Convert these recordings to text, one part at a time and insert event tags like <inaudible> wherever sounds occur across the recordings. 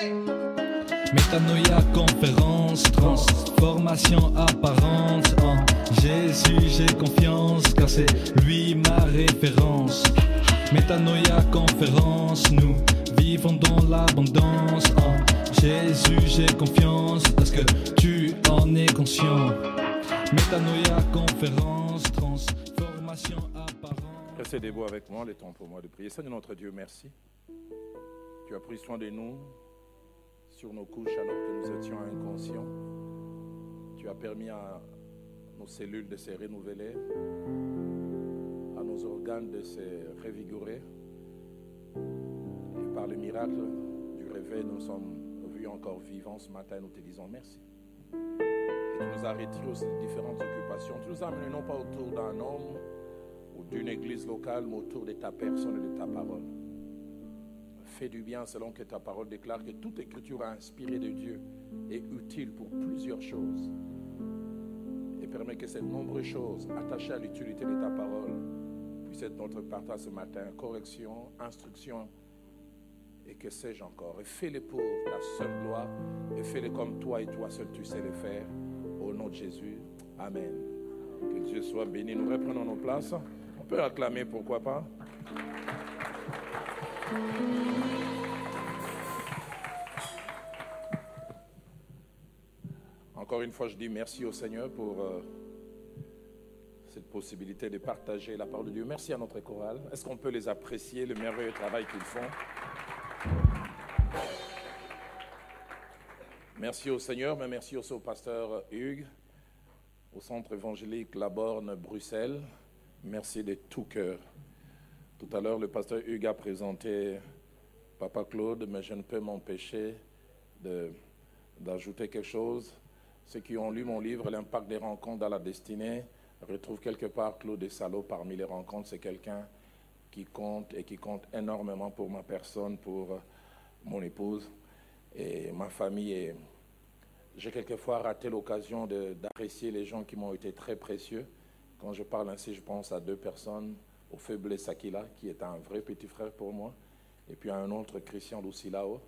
Métanoïa, conférence, transformation apparente. En Jésus, j'ai confiance, car c'est lui ma référence. Métanoïa, conférence, nous vivons dans l'abondance. En Jésus, j'ai confiance, parce que tu en es conscient. Métanoïa, conférence, transformation apparente. Restez debout avec moi, le temps pour moi de prier. Seigneur notre Dieu, merci. Tu as pris soin de nous sur nos couches alors que nous étions inconscients. Tu as permis à nos cellules de se renouveler, à nos organes de se revigorer. Et par le miracle du réveil, nous sommes vus encore vivants ce matin. Nous te disons merci. Et tu nous as retirés aussi de différentes occupations. Tu nous as amenés non pas autour d'un homme ou d'une église locale, mais autour de ta personne et de ta parole. Fais du bien selon que ta parole déclare que toute écriture inspirée de Dieu est utile pour plusieurs choses. Et permet que ces nombreuses choses attachées à l'utilité de ta parole puissent être notre partage ce matin. Correction, instruction et que sais-je encore. Et fais-les pour ta seule gloire et fais-les comme toi et toi seul tu sais les faire. Au nom de Jésus. Amen. Que Dieu soit béni. Nous reprenons nos places. On peut acclamer, pourquoi pas? Encore une fois, je dis merci au Seigneur pour euh, cette possibilité de partager la parole de Dieu. Merci à notre chorale. Est-ce qu'on peut les apprécier, le merveilleux travail qu'ils font? Merci au Seigneur, mais merci aussi au pasteur Hugues, au centre évangélique Laborne, Bruxelles. Merci de tout cœur. Tout à l'heure, le pasteur Hugues a présenté Papa Claude, mais je ne peux m'empêcher d'ajouter quelque chose. Ceux qui ont lu mon livre, L'impact des rencontres dans la destinée, retrouvent quelque part Claude Salot parmi les rencontres. C'est quelqu'un qui compte et qui compte énormément pour ma personne, pour euh, mon épouse et ma famille. J'ai quelquefois raté l'occasion d'apprécier les gens qui m'ont été très précieux. Quand je parle ainsi, je pense à deux personnes, au faible Sakila, qui est un vrai petit frère pour moi, et puis à un autre, Christian Lucilao.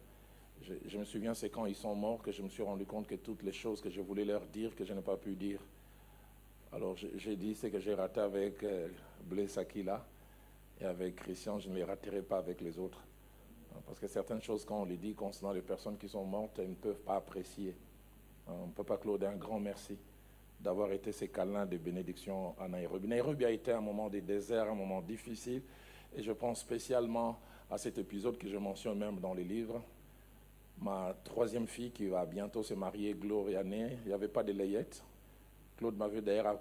Je, me souviens, c'est quand ils sont morts que je me suis rendu compte que toutes les choses que je voulais leur dire, que je n'ai pas pu dire. Alors j'ai dit ce que j'ai raté avec euh, Blaise et avec Christian, je ne les raterai pas avec les autres. Parce que certaines choses, quand on les dit concernant les personnes qui sont mortes, elles ne peuvent pas apprécier. On ne peut pas Claude, un grand merci d'avoir été ces câlins de bénédiction à Nairobi. Nairobi a été un moment de désert, un moment difficile, et je pense spécialement à cet épisode que je mentionne même dans les livres. Ma troisième fille qui va bientôt se marier, Gloria Ney, il n'y avait pas de layette. Claude m'avait d'ailleurs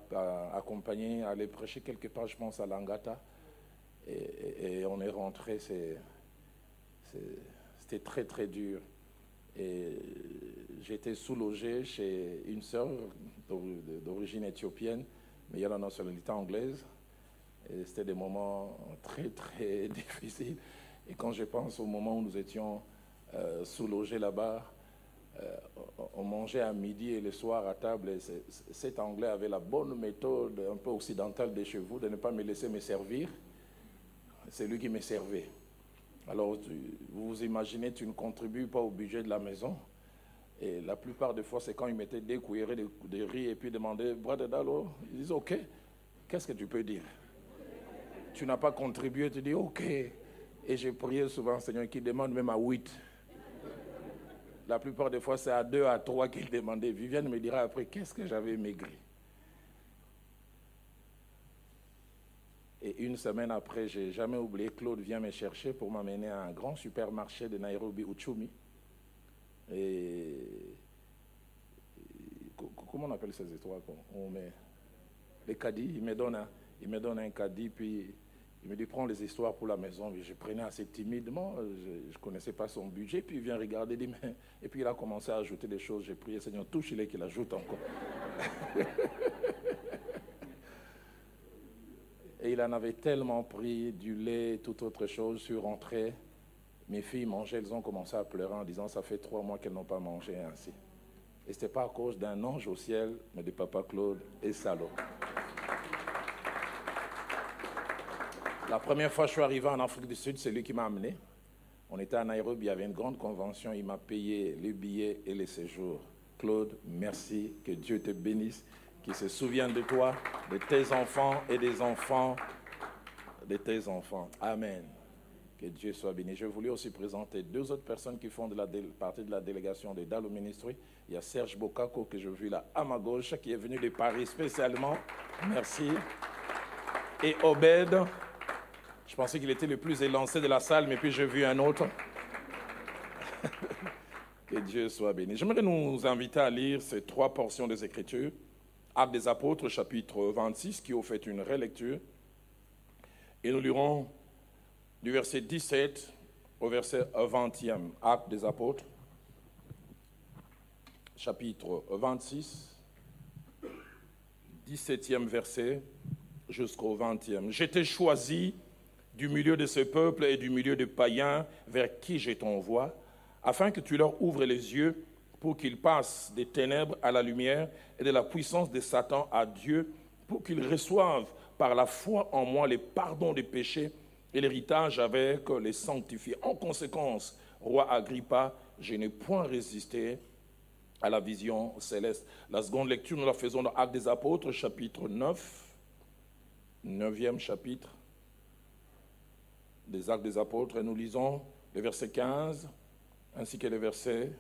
accompagné à aller prêcher quelque part, je pense, à Langata. Et, on est rentré, c'était très très dur. Et j'étais sous-logé chez une sœur d'or- d'origine éthiopienne, mais il y a la nationalité anglaise. Et c'était des moments très très <laughs> difficiles. Et quand je pense au moment où nous étions euh, là-bas, euh, on- mangeait à midi et le soir à table. Cet Anglais avait la bonne méthode un peu occidentale de chez vous de ne pas me laisser me servir. C'est lui qui me servait. Alors, vous vous imaginez, tu ne contribues pas au budget de la maison. Et la plupart des fois, c'est quand ils mettaient des cuillerées de, riz et puis demandaient, Brother Dalo, ils disent, OK, qu'est-ce que tu peux dire? Tu n'as pas contribué, tu dis, OK. Et j'ai prié souvent, Seigneur, qui demande même à 8. La plupart des fois, c'est à 2, à 3 qu'il demandait. Viviane me dira après, qu'est-ce que j'avais maigri? Et une semaine après, j'ai jamais oublié, Claude vient me chercher pour m'amener à un grand supermarché de Nairobi, Uchumi. Et, et co- co- comment on appelle ces étoiles met? Les caddies, il me donne un, il me donne un caddie, puis il me dit prends les histoires pour la maison. Je prenais assez timidement, je ne connaissais pas son budget, puis il vient regarder, dit, mais... et puis il a commencé à ajouter des choses. J'ai prié, Seigneur, touche-les qu'il ajoute encore. <laughs> Et il en avait tellement pris du lait, toute autre chose. Je suis rentré. Mes filles mangeaient, elles ont commencé à pleurer en disant Ça fait trois mois qu'elles n'ont pas mangé ainsi. Et ce n'était pas à cause d'un ange au ciel, mais de Papa Claude et Salo. La première fois que je suis arrivé en Afrique du Sud, c'est lui qui m'a amené. On était à Nairobi, il y avait une grande convention, il m'a payé les billets et les séjours. Claude, merci, que Dieu te bénisse, qu'il se souvienne de toi, de tes enfants et des enfants de tes enfants. Amen. Que Dieu soit béni. Je voulais aussi présenter deux autres personnes qui font de partie de la délégation des Dalo Ministry. Il y a Serge Bokako que je vis là à ma gauche, qui est venu de Paris spécialement. Merci. Et Obed, je pensais qu'il était le plus élancé de la salle, mais puis j'ai vu un autre. <laughs> que Dieu soit béni. J'aimerais nous inviter à lire ces trois portions des Écritures. Actes des Apôtres, chapitre 26, qui ont fait une relecture. Et nous lirons du verset 17 au verset 20e, Acte des Apôtres, chapitre 26, 17e verset jusqu'au 20e. J'étais choisi du milieu de ce peuple et du milieu des païens vers qui je t'envoie, afin que tu leur ouvres les yeux pour qu'ils passent des ténèbres à la lumière et de la puissance de Satan à Dieu, pour qu'ils reçoivent par la foi en moi les pardons des péchés et l'héritage avec les sanctifiés. En conséquence, roi Agrippa, je n'ai point résisté à la vision céleste. La seconde lecture, nous la faisons dans Actes des Apôtres, chapitre 9, neuvième chapitre des Actes des Apôtres, et nous lisons le verset 15 ainsi que le verset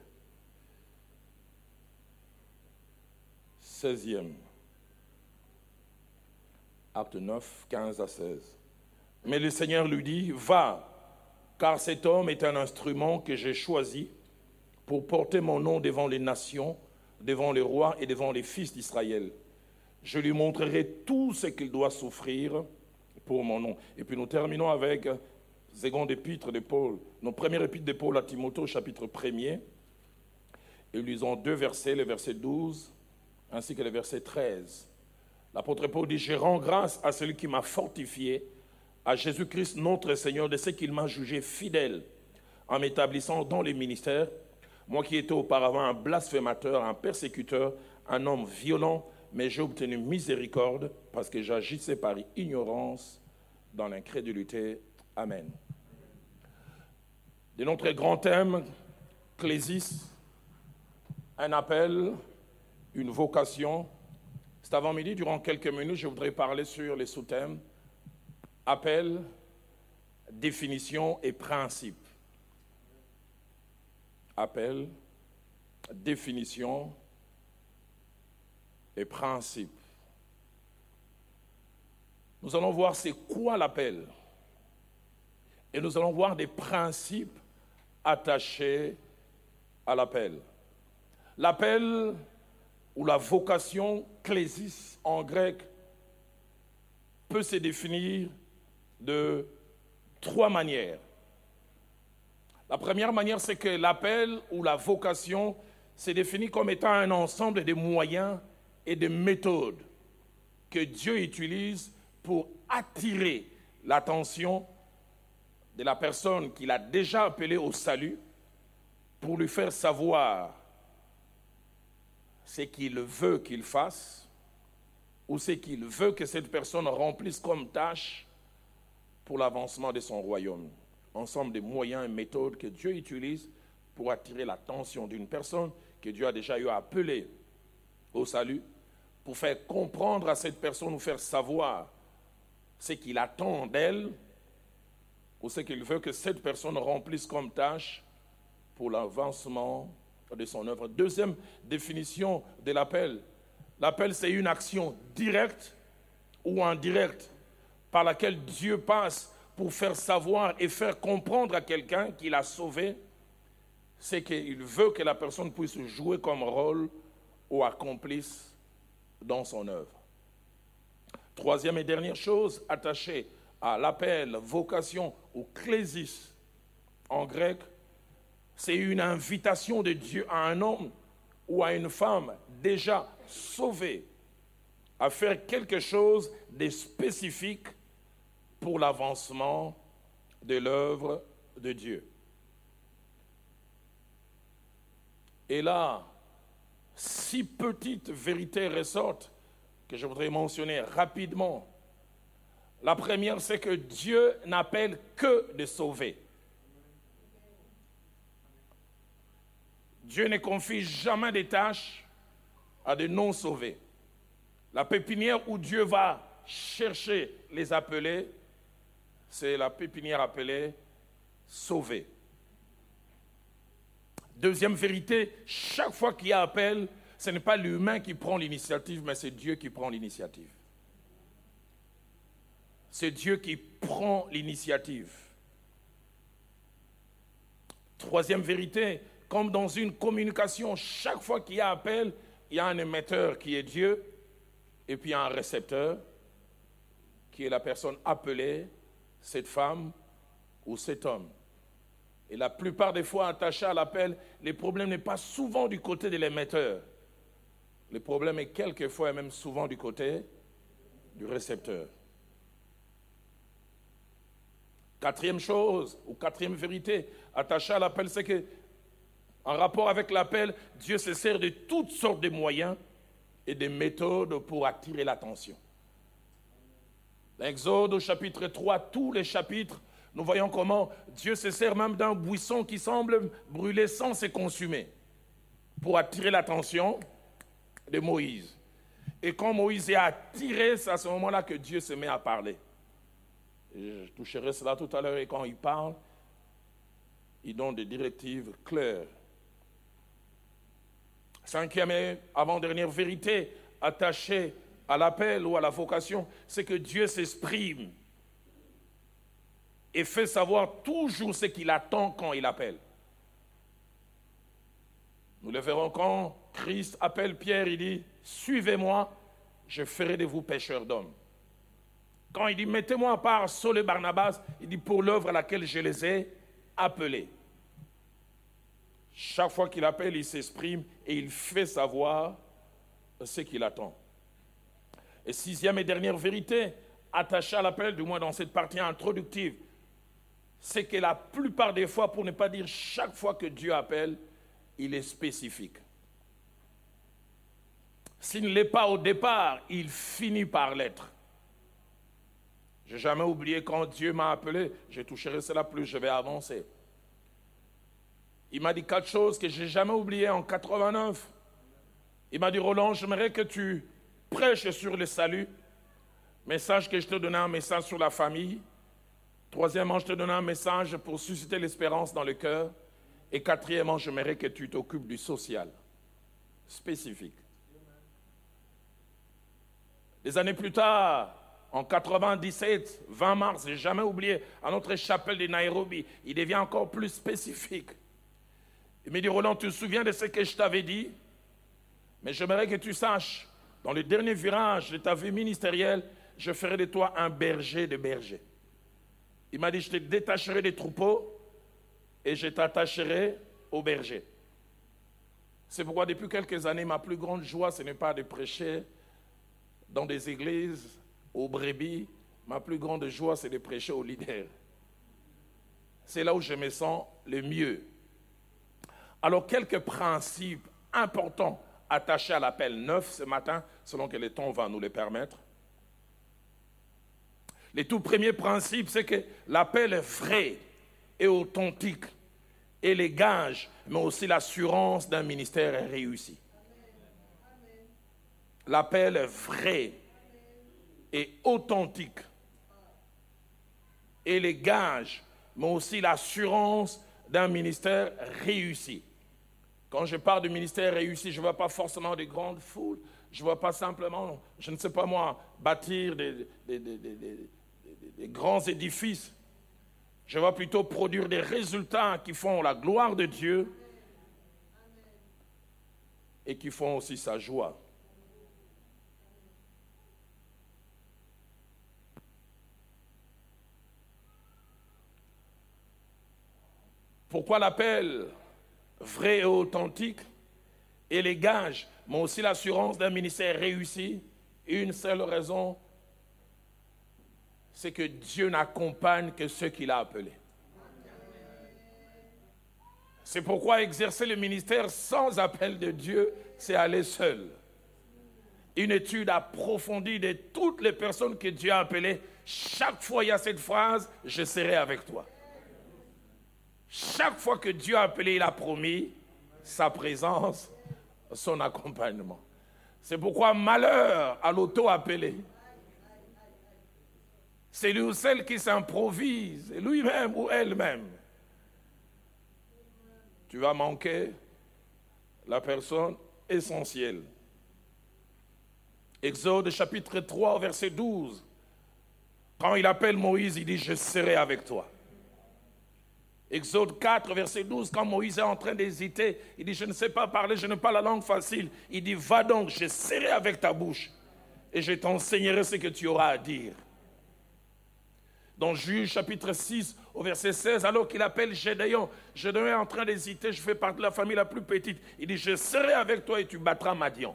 16e. Acte 9, 15 à 16. Mais le Seigneur lui dit, va, car cet homme est un instrument que j'ai choisi pour porter mon nom devant les nations, devant les rois et devant les fils d'Israël. Je lui montrerai tout ce qu'il doit souffrir pour mon nom. Et puis nous terminons avec seconde épître de Paul, nos premières épîtres de Paul à Timothée, chapitre 1er. Et lisons deux versets, le verset 12 ainsi que le verset 13. L'apôtre Paul dit, je rends grâce à celui qui m'a fortifié à Jésus-Christ notre Seigneur de ce qu'il m'a jugé fidèle en m'établissant dans les ministères, moi qui étais auparavant un blasphémateur, un persécuteur, un homme violent, mais j'ai obtenu miséricorde parce que j'agissais par ignorance dans l'incrédulité. Amen. De notre grand thème, Clésis, un appel, une vocation. Cet avant-midi, durant quelques minutes, je voudrais parler sur les sous-thèmes appel, définition et principe. Appel, définition et principe. Nous allons voir c'est quoi l'appel. Et nous allons voir des principes attachés à l'appel. L'appel ou la vocation clésis en grec peut se définir de trois manières. La première manière, c'est que l'appel ou la vocation s'est défini comme étant un ensemble de moyens et de méthodes que Dieu utilise pour attirer l'attention de la personne qu'il a déjà appelée au salut, pour lui faire savoir ce qu'il veut qu'il fasse ou ce qu'il veut que cette personne remplisse comme tâche pour l'avancement de son royaume. Ensemble de moyens et méthodes que Dieu utilise pour attirer l'attention d'une personne que Dieu a déjà eu au salut, pour faire comprendre à cette personne ou faire savoir ce qu'il attend d'elle ou ce qu'il veut que cette personne remplisse comme tâche pour l'avancement de son œuvre. Deuxième définition de l'appel. L'appel, c'est une action directe ou indirecte par laquelle Dieu passe pour faire savoir et faire comprendre à quelqu'un qu'il a sauvé, c'est qu'il veut que la personne puisse jouer comme rôle ou accomplisse dans son œuvre. Troisième et dernière chose attachée à l'appel, vocation ou clésis en grec, c'est une invitation de Dieu à un homme ou à une femme déjà sauvé à faire quelque chose de spécifique pour l'avancement de l'œuvre de Dieu. Et là, six petites vérités ressortent que je voudrais mentionner rapidement. La première, c'est que Dieu n'appelle que de sauver. Dieu ne confie jamais des tâches à des non-sauvés. La pépinière où Dieu va chercher les appelés, c'est la pépinière appelée sauvée. Deuxième vérité, chaque fois qu'il y a appel, ce n'est pas l'humain qui prend l'initiative, mais c'est Dieu qui prend l'initiative. C'est Dieu qui prend l'initiative. Troisième vérité, comme dans une communication, chaque fois qu'il y a appel, il y a un émetteur qui est Dieu, et puis un récepteur qui est la personne appelée, cette femme ou cet homme. Et la plupart des fois, attaché à l'appel, les problèmes n'est pas souvent du côté de l'émetteur. Le problème est quelquefois et même souvent du côté du récepteur. Quatrième chose, ou quatrième vérité, attachée à l'appel, c'est que, en rapport avec l'appel, Dieu se sert de toutes sortes de moyens et de méthodes pour attirer l'attention. L'Exode au chapitre 3, tous les chapitres, nous voyons comment Dieu se sert même d'un buisson qui semble brûler sans se consumer pour attirer l'attention de Moïse. Et quand Moïse est attiré, c'est à ce moment-là que Dieu se met à parler. Je toucherai cela tout à l'heure. Et quand il parle, il donne des directives claires. Cinquième et avant-dernière vérité attachée à l'appel ou à la vocation, c'est que Dieu s'exprime et fait savoir toujours ce qu'il attend quand il appelle. Nous le verrons quand Christ appelle Pierre, il dit, suivez-moi, je ferai de vous pêcheurs d'hommes. Quand il dit, mettez-moi à part Saul et Barnabas, il dit, pour l'œuvre à laquelle je les ai appelés. Chaque fois qu'il appelle, il s'exprime et il fait savoir ce qu'il attend. Et sixième et dernière vérité, attachée à l'appel, du moins dans cette partie introductive, c'est que la plupart des fois, pour ne pas dire chaque fois que Dieu appelle, il est spécifique. S'il ne l'est pas au départ, il finit par l'être. Je n'ai jamais oublié quand Dieu m'a appelé, je toucherai cela plus, je vais avancer. Il m'a dit quatre choses que je n'ai jamais oubliées en 89. Il m'a dit, Roland, j'aimerais que tu prêches sur le salut. Message que je te donnais un message sur la famille. Troisièmement, je te donne un message pour susciter l'espérance dans le cœur. Et quatrièmement, j'aimerais que tu t'occupes du social, spécifique. Des années plus tard, en 97, 20 mars, j'ai jamais oublié, à notre chapelle de Nairobi, il devient encore plus spécifique. Il me dit, Roland, tu te souviens de ce que je t'avais dit? Mais j'aimerais que tu saches, dans le dernier virage de ta vie ministérielle, je ferai de toi un berger de bergers. Il m'a dit, je te détacherai des troupeaux et je t'attacherai au berger. C'est pourquoi depuis quelques années, ma plus grande joie, ce n'est pas de prêcher dans des églises, aux brebis. Ma plus grande joie, c'est de prêcher aux leaders. C'est là où je me sens le mieux. Alors, quelques principes importants attachés à l'appel neuf ce matin, selon que le temps va nous les permettre. Le tout premier principe, c'est que l'appel est vrai et authentique et les gages, mais aussi l'assurance d'un ministère réussi. L'appel est vrai et authentique et les gages, mais aussi l'assurance d'un ministère réussi. Quand je parle de ministère réussi, je ne vois pas forcément des grandes foules, je ne vois pas simplement, je ne sais pas moi, bâtir des, des grands édifices. Je vois plutôt produire des résultats qui font la gloire de Dieu et qui font aussi sa joie. Pourquoi l'appel vrai et authentique et les gages, mais aussi l'assurance d'un ministère réussi? Une seule raison, c'est que Dieu n'accompagne que ceux qu'il a appelés. C'est pourquoi exercer le ministère sans appel de Dieu, c'est aller seul. Une étude approfondie de toutes les personnes que Dieu a appelées, chaque fois il y a cette phrase, je serai avec toi. Chaque fois que Dieu a appelé, il a promis sa présence, son accompagnement. C'est pourquoi malheur à l'auto-appelé. C'est lui ou celle qui s'improvise, lui-même ou elle-même. Tu vas manquer la personne essentielle. Exode chapitre 3, verset 12. Quand il appelle Moïse, il dit, je serai avec toi. Exode 4, verset 12, quand Moïse est en train d'hésiter, il dit, je ne sais pas parler, je n'ai pas la langue facile. Il dit, va donc, je serai avec ta bouche et je t'enseignerai ce que tu auras à dire. Dans Juge chapitre 6, au verset 16, alors qu'il appelle Gédéon, Gédéon est en train d'hésiter, je fais partie de la famille la plus petite. Il dit, je serai avec toi et tu battras Madian.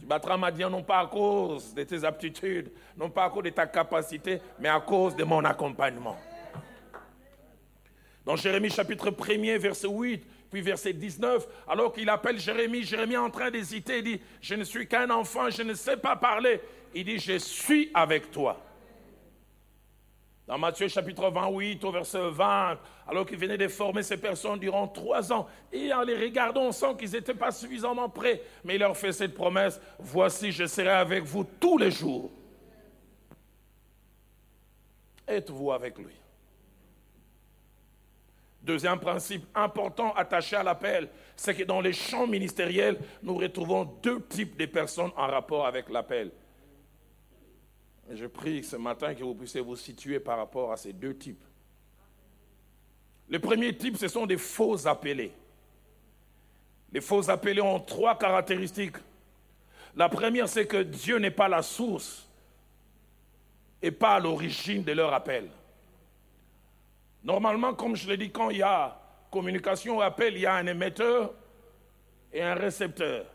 Tu battras Madian non pas à cause de tes aptitudes, non pas à cause de ta capacité, mais à cause de mon accompagnement. Dans Jérémie chapitre 1er, verset 8, puis verset 19, alors qu'il appelle Jérémie, Jérémie est en train d'hésiter, il dit, je ne suis qu'un enfant, je ne sais pas parler. Il dit, je suis avec toi. Dans Matthieu chapitre 28 au verset 20, alors qu'il venait de former ces personnes durant trois ans, et en les regardant, on sent qu'ils n'étaient pas suffisamment prêts, mais il leur fait cette promesse, voici, je serai avec vous tous les jours. Êtes-vous avec lui? Deuxième principe important attaché à l'appel, c'est que dans les champs ministériels, nous retrouvons deux types de personnes en rapport avec l'appel. Je prie ce matin que vous puissiez vous situer par rapport à ces deux types. Le premier type, ce sont des faux appelés. Les faux appelés ont trois caractéristiques. La première, c'est que Dieu n'est pas la source et pas l'origine de leur appel. Normalement, comme je l'ai dit, quand il y a communication ou appel, il y a un émetteur et un récepteur.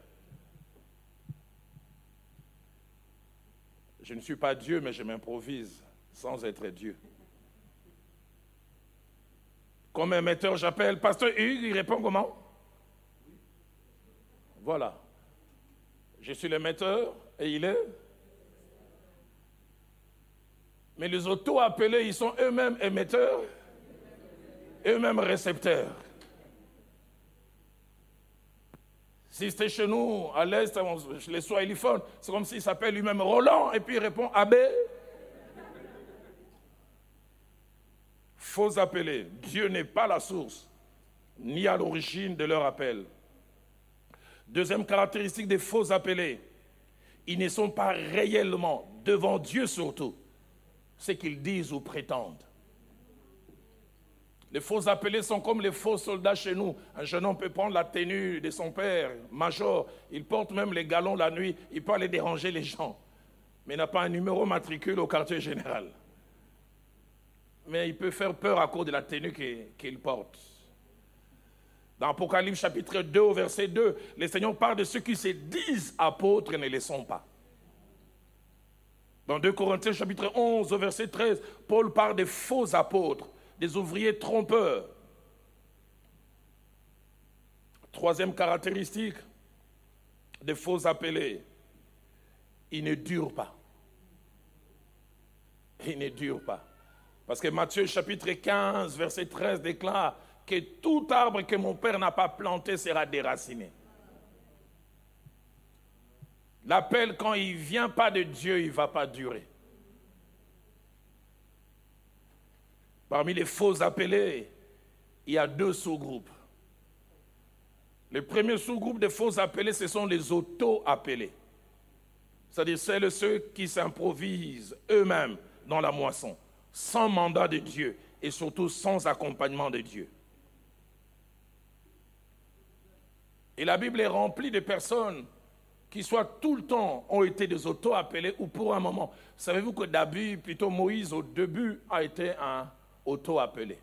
Je ne suis pas Dieu, mais je m'improvise sans être Dieu. Comme émetteur, j'appelle Pasteur Hugues, il répond comment? Voilà. Je suis l'émetteur et il est. Mais les auto-appelés, ils sont eux-mêmes émetteurs eux-mêmes récepteurs. Si c'était chez nous, à l'Est, chez les Swahiliphones, c'est comme s'il s'appelle lui-même Roland et puis il répond Abbé. Faux appelés. Dieu n'est pas la source, ni à l'origine de leur appel. Deuxième caractéristique des faux appelés, ils ne sont pas réellement, devant Dieu surtout, ce qu'ils disent ou prétendent. Les faux appelés sont comme les faux soldats chez nous. Un jeune homme peut prendre la tenue de son père, major. Il porte même les galons la nuit. Il peut aller déranger les gens. Mais il n'a pas un numéro matricule au quartier général. Mais il peut faire peur à cause de la tenue qu'il porte. Dans Apocalypse chapitre 2 verset 2, le Seigneur parle de ceux qui se disent apôtres et ne les sont pas. Dans 2 Corinthiens chapitre 11 verset 13, Paul parle des faux apôtres des ouvriers trompeurs. Troisième caractéristique des faux appelés, ils ne durent pas. Ils ne durent pas. Parce que Matthieu chapitre 15, verset 13 déclare que tout arbre que mon Père n'a pas planté sera déraciné. L'appel, quand il ne vient pas de Dieu, il ne va pas durer. Parmi les faux appelés, il y a deux sous-groupes. Le premier sous-groupe des faux appelés, ce sont les auto-appelés. C'est-à-dire celles ceux qui s'improvisent eux-mêmes dans la moisson, sans mandat de Dieu et surtout sans accompagnement de Dieu. Et la Bible est remplie de personnes qui soit tout le temps ont été des auto-appelés ou pour un moment. Savez-vous que David, plutôt Moïse, au début, a été un auto-appelé.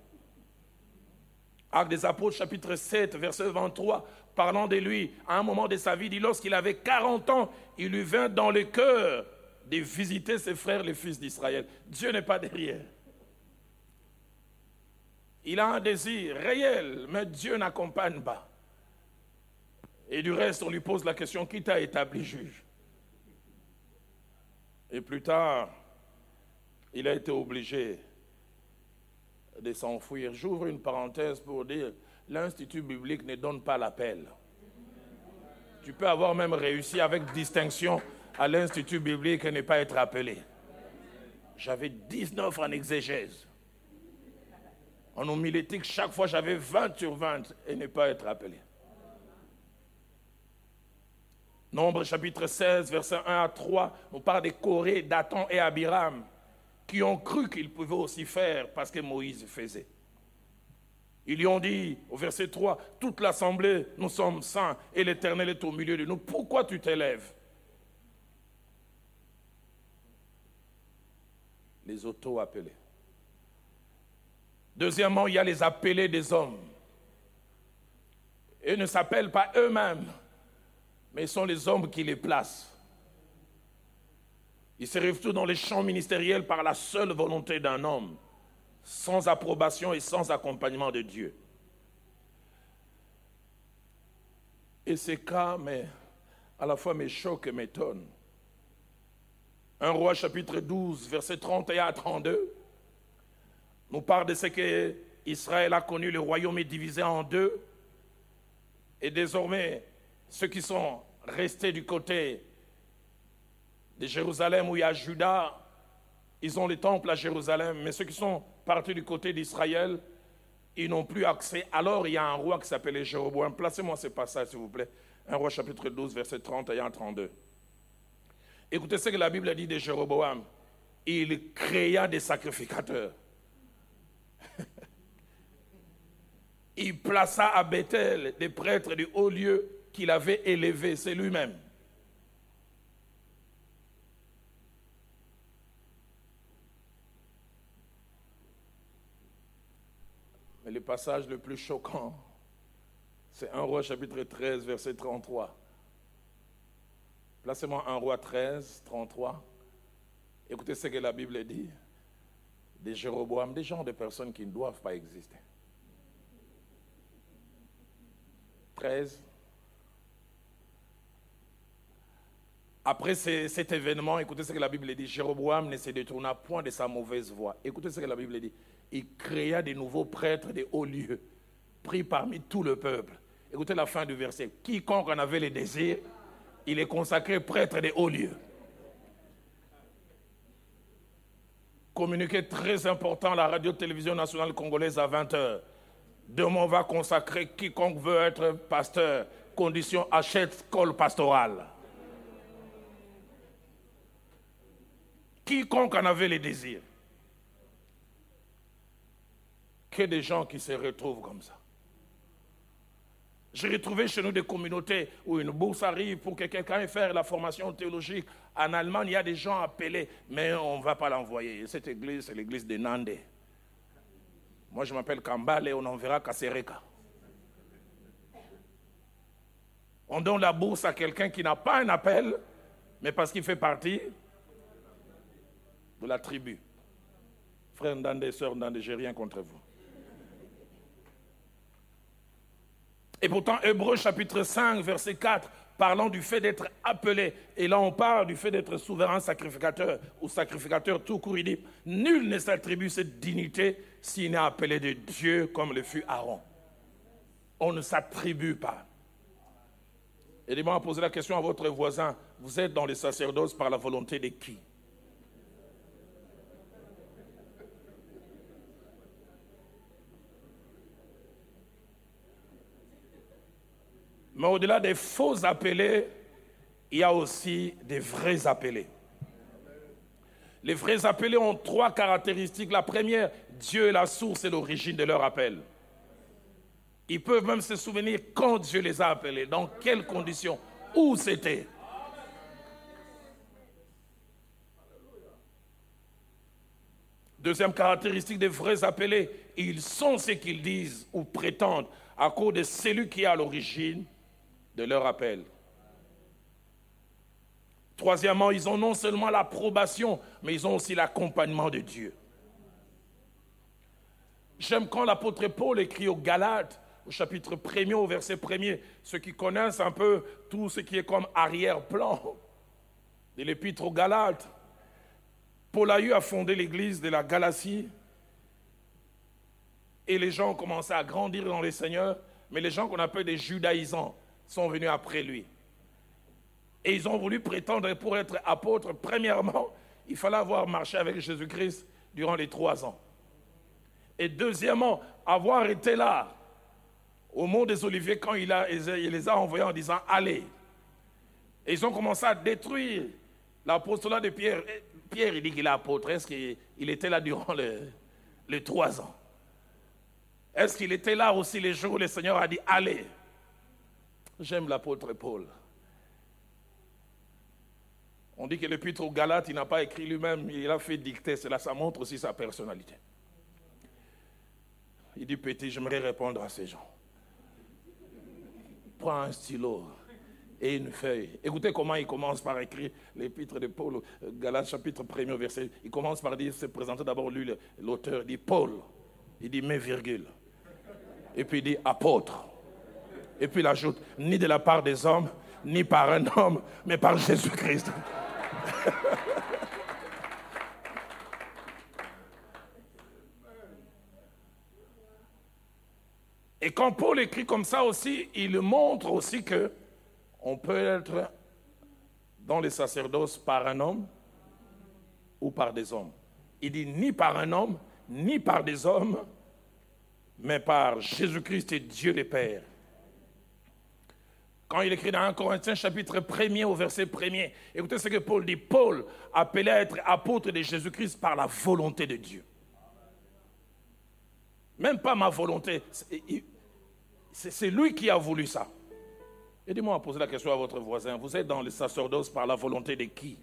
Acte des Apôtres, chapitre 7, verset 23, parlant de lui, à un moment de sa vie, dit lorsqu'il avait 40 ans, il lui vint dans le cœur de visiter ses frères, les fils d'Israël. Dieu n'est pas derrière. Il a un désir réel, mais Dieu n'accompagne pas. Et du reste, on lui pose la question qui t'a établi juge? Et plus tard, il a été obligé de s'enfuir. J'ouvre une parenthèse pour dire, l'Institut biblique ne donne pas l'appel. Tu peux avoir même réussi avec distinction à l'Institut biblique et ne pas être appelé. J'avais 19 en exégèse. En homilétique, chaque fois j'avais 20 sur 20 et ne pas être appelé. Nombre chapitre 16, verset 1 à 3, on parle de Corée, Dathan et Abiram qui ont cru qu'ils pouvaient aussi faire parce que Moïse faisait. Ils lui ont dit, au verset 3, toute l'assemblée, nous sommes saints et l'Éternel est au milieu de nous. Pourquoi tu t'élèves? Les auto-appelés. Deuxièmement, il y a les appelés des hommes. Ils ne s'appellent pas eux-mêmes, mais sont les hommes qui les placent. Ils se tout dans les champs ministériels par la seule volonté d'un homme, sans approbation et sans accompagnement de Dieu. Et ces cas, mais à la fois me choquent et m'étonnent. Un roi chapitre 12, verset 31 à 32, nous parle de ce que Israël a connu, le royaume est divisé en deux, et désormais, ceux qui sont restés du côté de Jérusalem où il y a Judas, ils ont les temples à Jérusalem, mais ceux qui sont partis du côté d'Israël, ils n'ont plus accès. Alors il y a un roi qui s'appelait Jéroboam. Placez-moi ce passage, s'il vous plaît. Un roi chapitre 12, verset 31 à 32. Écoutez ce que la Bible dit de Jéroboam. Il créa des sacrificateurs. <laughs> il plaça à Bethel des prêtres du haut lieu qu'il avait élevé, c'est lui-même. Mais le passage le plus choquant, c'est 1 roi chapitre 13, verset 33. Placez-moi 1 roi 13, 33. Écoutez ce que la Bible dit. Des Jéroboam, des gens, des personnes qui ne doivent pas exister. 13. Après cet événement, écoutez ce que la Bible dit. Jéroboam ne se détourna point de sa mauvaise voie. Écoutez ce que la Bible dit il créa des nouveaux prêtres des hauts lieux, pris parmi tout le peuple. Écoutez la fin du verset. Quiconque en avait les désirs, il est consacré prêtre des hauts lieux. Communiqué très important à la radio-télévision nationale congolaise à 20h. Demain, on va consacrer quiconque veut être pasteur. Condition achète col pastoral. Quiconque en avait les désirs que des gens qui se retrouvent comme ça. J'ai retrouvé chez nous des communautés où une bourse arrive pour que quelqu'un ait fait la formation théologique. En Allemagne, il y a des gens appelés, mais on ne va pas l'envoyer. Cette église, c'est l'église de Nande. Moi, je m'appelle Kambale, on enverra Kasereka. On donne la bourse à quelqu'un qui n'a pas un appel, mais parce qu'il fait partie de la tribu. Frère Ndande, sœur Ndande, j'ai rien contre vous. Et pourtant, Hébreu chapitre 5, verset 4, parlant du fait d'être appelé, et là on parle du fait d'être souverain sacrificateur ou sacrificateur tout court, il dit, nul ne s'attribue cette dignité s'il n'est appelé de Dieu comme le fut Aaron. On ne s'attribue pas. Et moi poser la question à votre voisin, vous êtes dans le sacerdoce par la volonté de qui? Mais au-delà des faux appelés, il y a aussi des vrais appelés. Les vrais appelés ont trois caractéristiques. La première, Dieu est la source et l'origine de leur appel. Ils peuvent même se souvenir quand Dieu les a appelés, dans quelles conditions, où c'était. Deuxième caractéristique des vrais appelés, ils sont ce qu'ils disent ou prétendent à cause de celui qui est à l'origine de leur appel. Troisièmement, ils ont non seulement l'approbation, mais ils ont aussi l'accompagnement de Dieu. J'aime quand l'apôtre Paul écrit aux Galates, au chapitre 1 au verset 1 ceux qui connaissent un peu tout ce qui est comme arrière-plan de l'épître aux Galates. Paul a eu à fonder l'église de la Galatie. Et les gens ont commencé à grandir dans les seigneurs, mais les gens qu'on appelle des judaïsants sont venus après lui. Et ils ont voulu prétendre pour être apôtres, premièrement, il fallait avoir marché avec Jésus-Christ durant les trois ans. Et deuxièmement, avoir été là au mont des Oliviers quand il, les a envoyés en disant Allez. Et ils ont commencé à détruire l'apostolat de Pierre. Pierre, il dit qu'il est apôtre. Est-ce qu'il était là durant les, trois ans? Est-ce qu'il était là aussi les jours où le Seigneur a dit Allez? J'aime l'apôtre Paul. On dit que l'épître aux Galates, il n'a pas écrit lui-même, il a fait dicter. Cela, ça montre aussi sa personnalité. Il dit Petit, j'aimerais répondre à ces gens. Prends un stylo et une feuille. Écoutez comment il commence par écrire l'épître de Paul, Galates chapitre 1er verset. Il commence par dire, se présenter d'abord lui, l'auteur, dit Paul. Il dit mais virgule. Et puis il dit apôtre. Et puis il ajoute, ni de la part des hommes, ni par un homme, mais par Jésus-Christ. Et quand Paul écrit comme ça aussi, il montre aussi que on peut être dans les sacerdoces par un homme ou par des hommes. Il dit ni par un homme, ni par des hommes, mais par Jésus-Christ et Dieu le Père. Quand il écrit dans 1 Corinthiens chapitre 1er au verset 1er, écoutez ce que Paul dit. Paul appelé à être apôtre de Jésus-Christ par la volonté de Dieu. Même pas ma volonté. C'est lui qui a voulu ça. Aidez-moi à poser la question à votre voisin. Vous êtes dans le sacerdoce par la volonté de qui?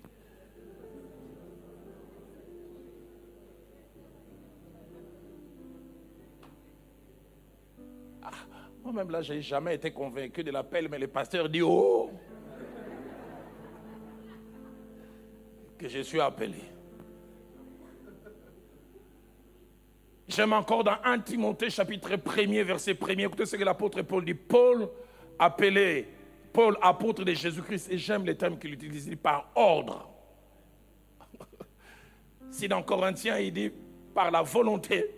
Moi-même là, je n'ai jamais été convaincu de l'appel, mais le pasteur dit Oh que je suis appelé. J'aime encore dans 1 Timothée chapitre 1er, verset 1er, écoutez ce que l'apôtre Paul dit. Paul, appelé Paul, apôtre de Jésus-Christ, et j'aime les termes qu'il utilise, il dit par ordre. <laughs> si dans Corinthiens, il dit par la volonté,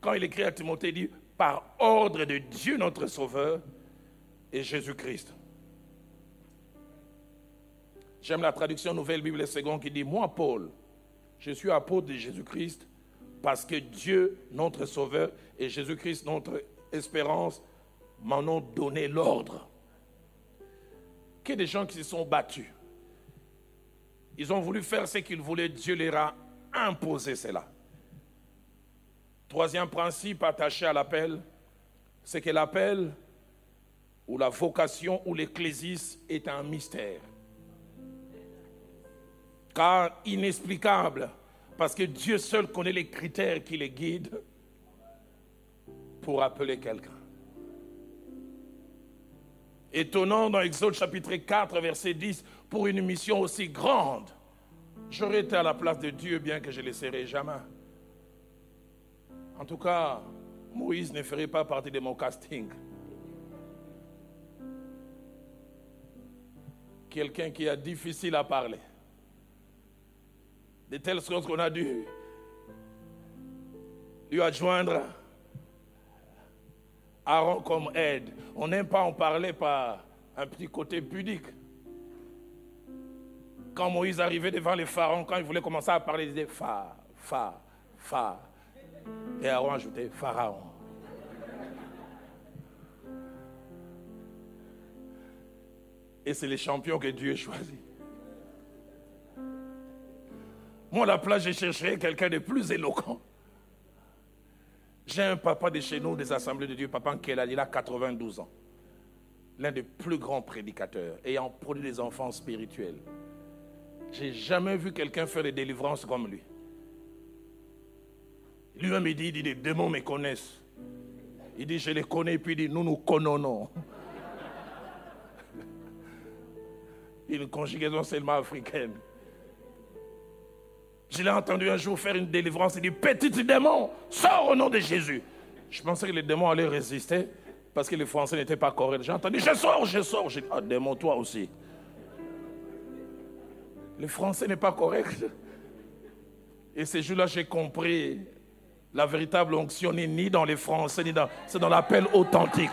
quand il écrit à Timothée, il dit par ordre de Dieu notre Sauveur et Jésus-Christ. J'aime la traduction Nouvelle Bible Seconde qui dit Moi, Paul, je suis apôtre de Jésus-Christ parce que Dieu, notre Sauveur, et Jésus-Christ, notre espérance, m'en ont donné l'ordre. Que des gens qui se sont battus. Ils ont voulu faire ce qu'ils voulaient, Dieu leur a imposé cela. Troisième principe attaché à l'appel, c'est que l'appel ou la vocation ou l'ecclésis est un mystère. Car inexplicable parce que Dieu seul connaît les critères qui les guident pour appeler quelqu'un. Étonnant dans Exode chapitre 4, verset 10, pour une mission aussi grande, j'aurais été à la place de Dieu bien que je ne le jamais. En tout cas, Moïse ne ferait pas partie de mon casting. Quelqu'un qui est difficile à parler de telle sorte qu'on a dû lui adjoindre Aaron comme aide. On n'aime pas en parler par un petit côté pudique. Quand Moïse arrivait devant les pharaons, quand il voulait commencer à parler, il disait Fa, Fa, Fa. Et Aaron ajoutait Pharaon. Et c'est les champions que Dieu choisit. Moi, à la place, j'ai cherché quelqu'un de plus éloquent. J'ai un papa de chez nous, des Assemblées de Dieu, papa Kelal, il a 92 ans. L'un des plus grands prédicateurs, ayant produit des enfants spirituels. J'ai jamais vu quelqu'un faire des délivrances comme lui. Lui-même, il dit, il dit, les démons me connaissent. Il dit, je les connais, puis il dit, nous nous connaissons. <laughs> Une conjugaison seulement africaine. Je l'ai entendu un jour faire une délivrance. Il dit Petit démon, sors au nom de Jésus. Je pensais que les démons allaient résister parce que les Français n'étaient pas corrects. J'ai entendu Je sors, je sors. J'ai dit Ah, démon, toi aussi. Le français n'est pas correct. Et ces jours-là, j'ai compris La véritable onction n'est ni dans les Français. C'est dans l'appel authentique.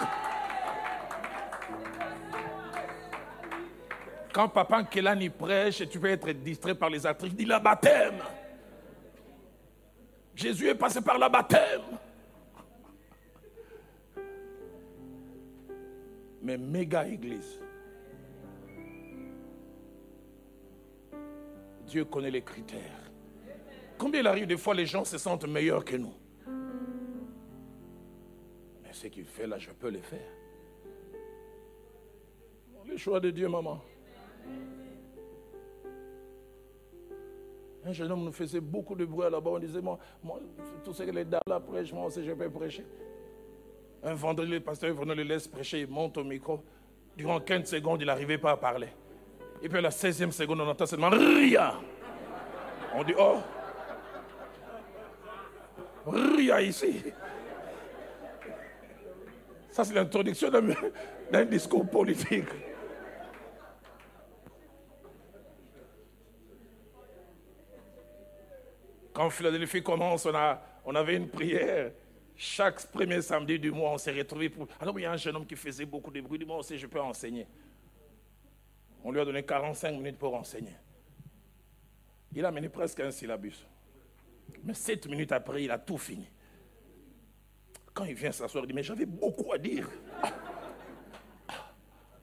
Quand Papa Kelani prêche, tu peux être distrait par les actrices, dis la baptême. Jésus est passé par la baptême. Mais méga église. Dieu connaît les critères. Combien il arrive des fois les gens se sentent meilleurs que nous Mais ce qu'il fait là, je peux le faire. Le choix de Dieu, maman. Un jeune homme nous faisait beaucoup de bruit là-bas. On disait, moi, moi tout ce que les dames là prêchent, moi aussi je peux prêcher. Un vendredi, le pasteur venait le laisse prêcher, il monte au micro. Durant 15 secondes, il n'arrivait pas à parler. Et puis à la 16e seconde, on entend seulement Ria. On dit, oh, Ria ici. Ça, c'est l'introduction d'un discours politique. Quand Philadelphie commence, on, avait une prière. Chaque premier samedi du mois, on s'est retrouvés pour. Alors, il y a un jeune homme qui faisait beaucoup de bruit. Dit Moi aussi, je peux enseigner. On lui a donné 45 minutes pour enseigner. Il a mené presque un syllabus. Mais 7 minutes après, il a tout fini. Quand il vient s'asseoir, il dit Mais j'avais beaucoup à dire.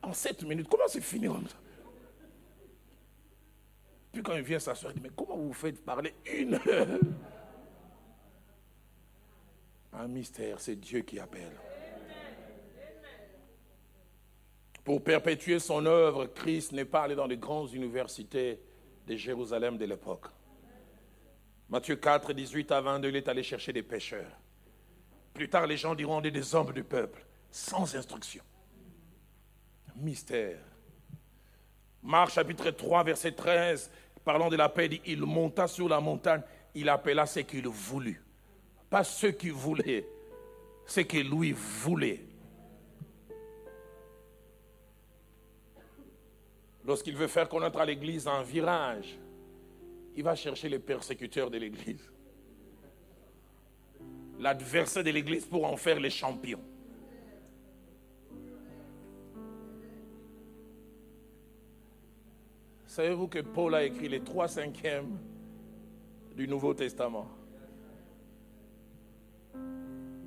En 7 minutes, comment c'est fini comme ça? Puis quand il vient s'asseoir, il dit Mais comment vous faites parler une heure? Un mystère, c'est Dieu qui appelle. Pour perpétuer son œuvre, Christ n'est pas allé dans les grandes universités de Jérusalem de l'époque. Matthieu 4, 18 à 22, il est allé chercher des pêcheurs. Plus tard, les gens diront des hommes du peuple, sans instruction. Mystère. Marc chapitre 3, verset 13, parlant de la paix, dit, il monta sur la montagne, il appela ce qu'il voulut. Pas ce qu'il voulait, ce que lui voulait. Lorsqu'il veut faire connaître à l'Église un virage, il va chercher les persécuteurs de l'Église. L'adversaire de l'Église pour en faire les champions. Savez-vous que Paul a écrit les trois cinquièmes du Nouveau Testament?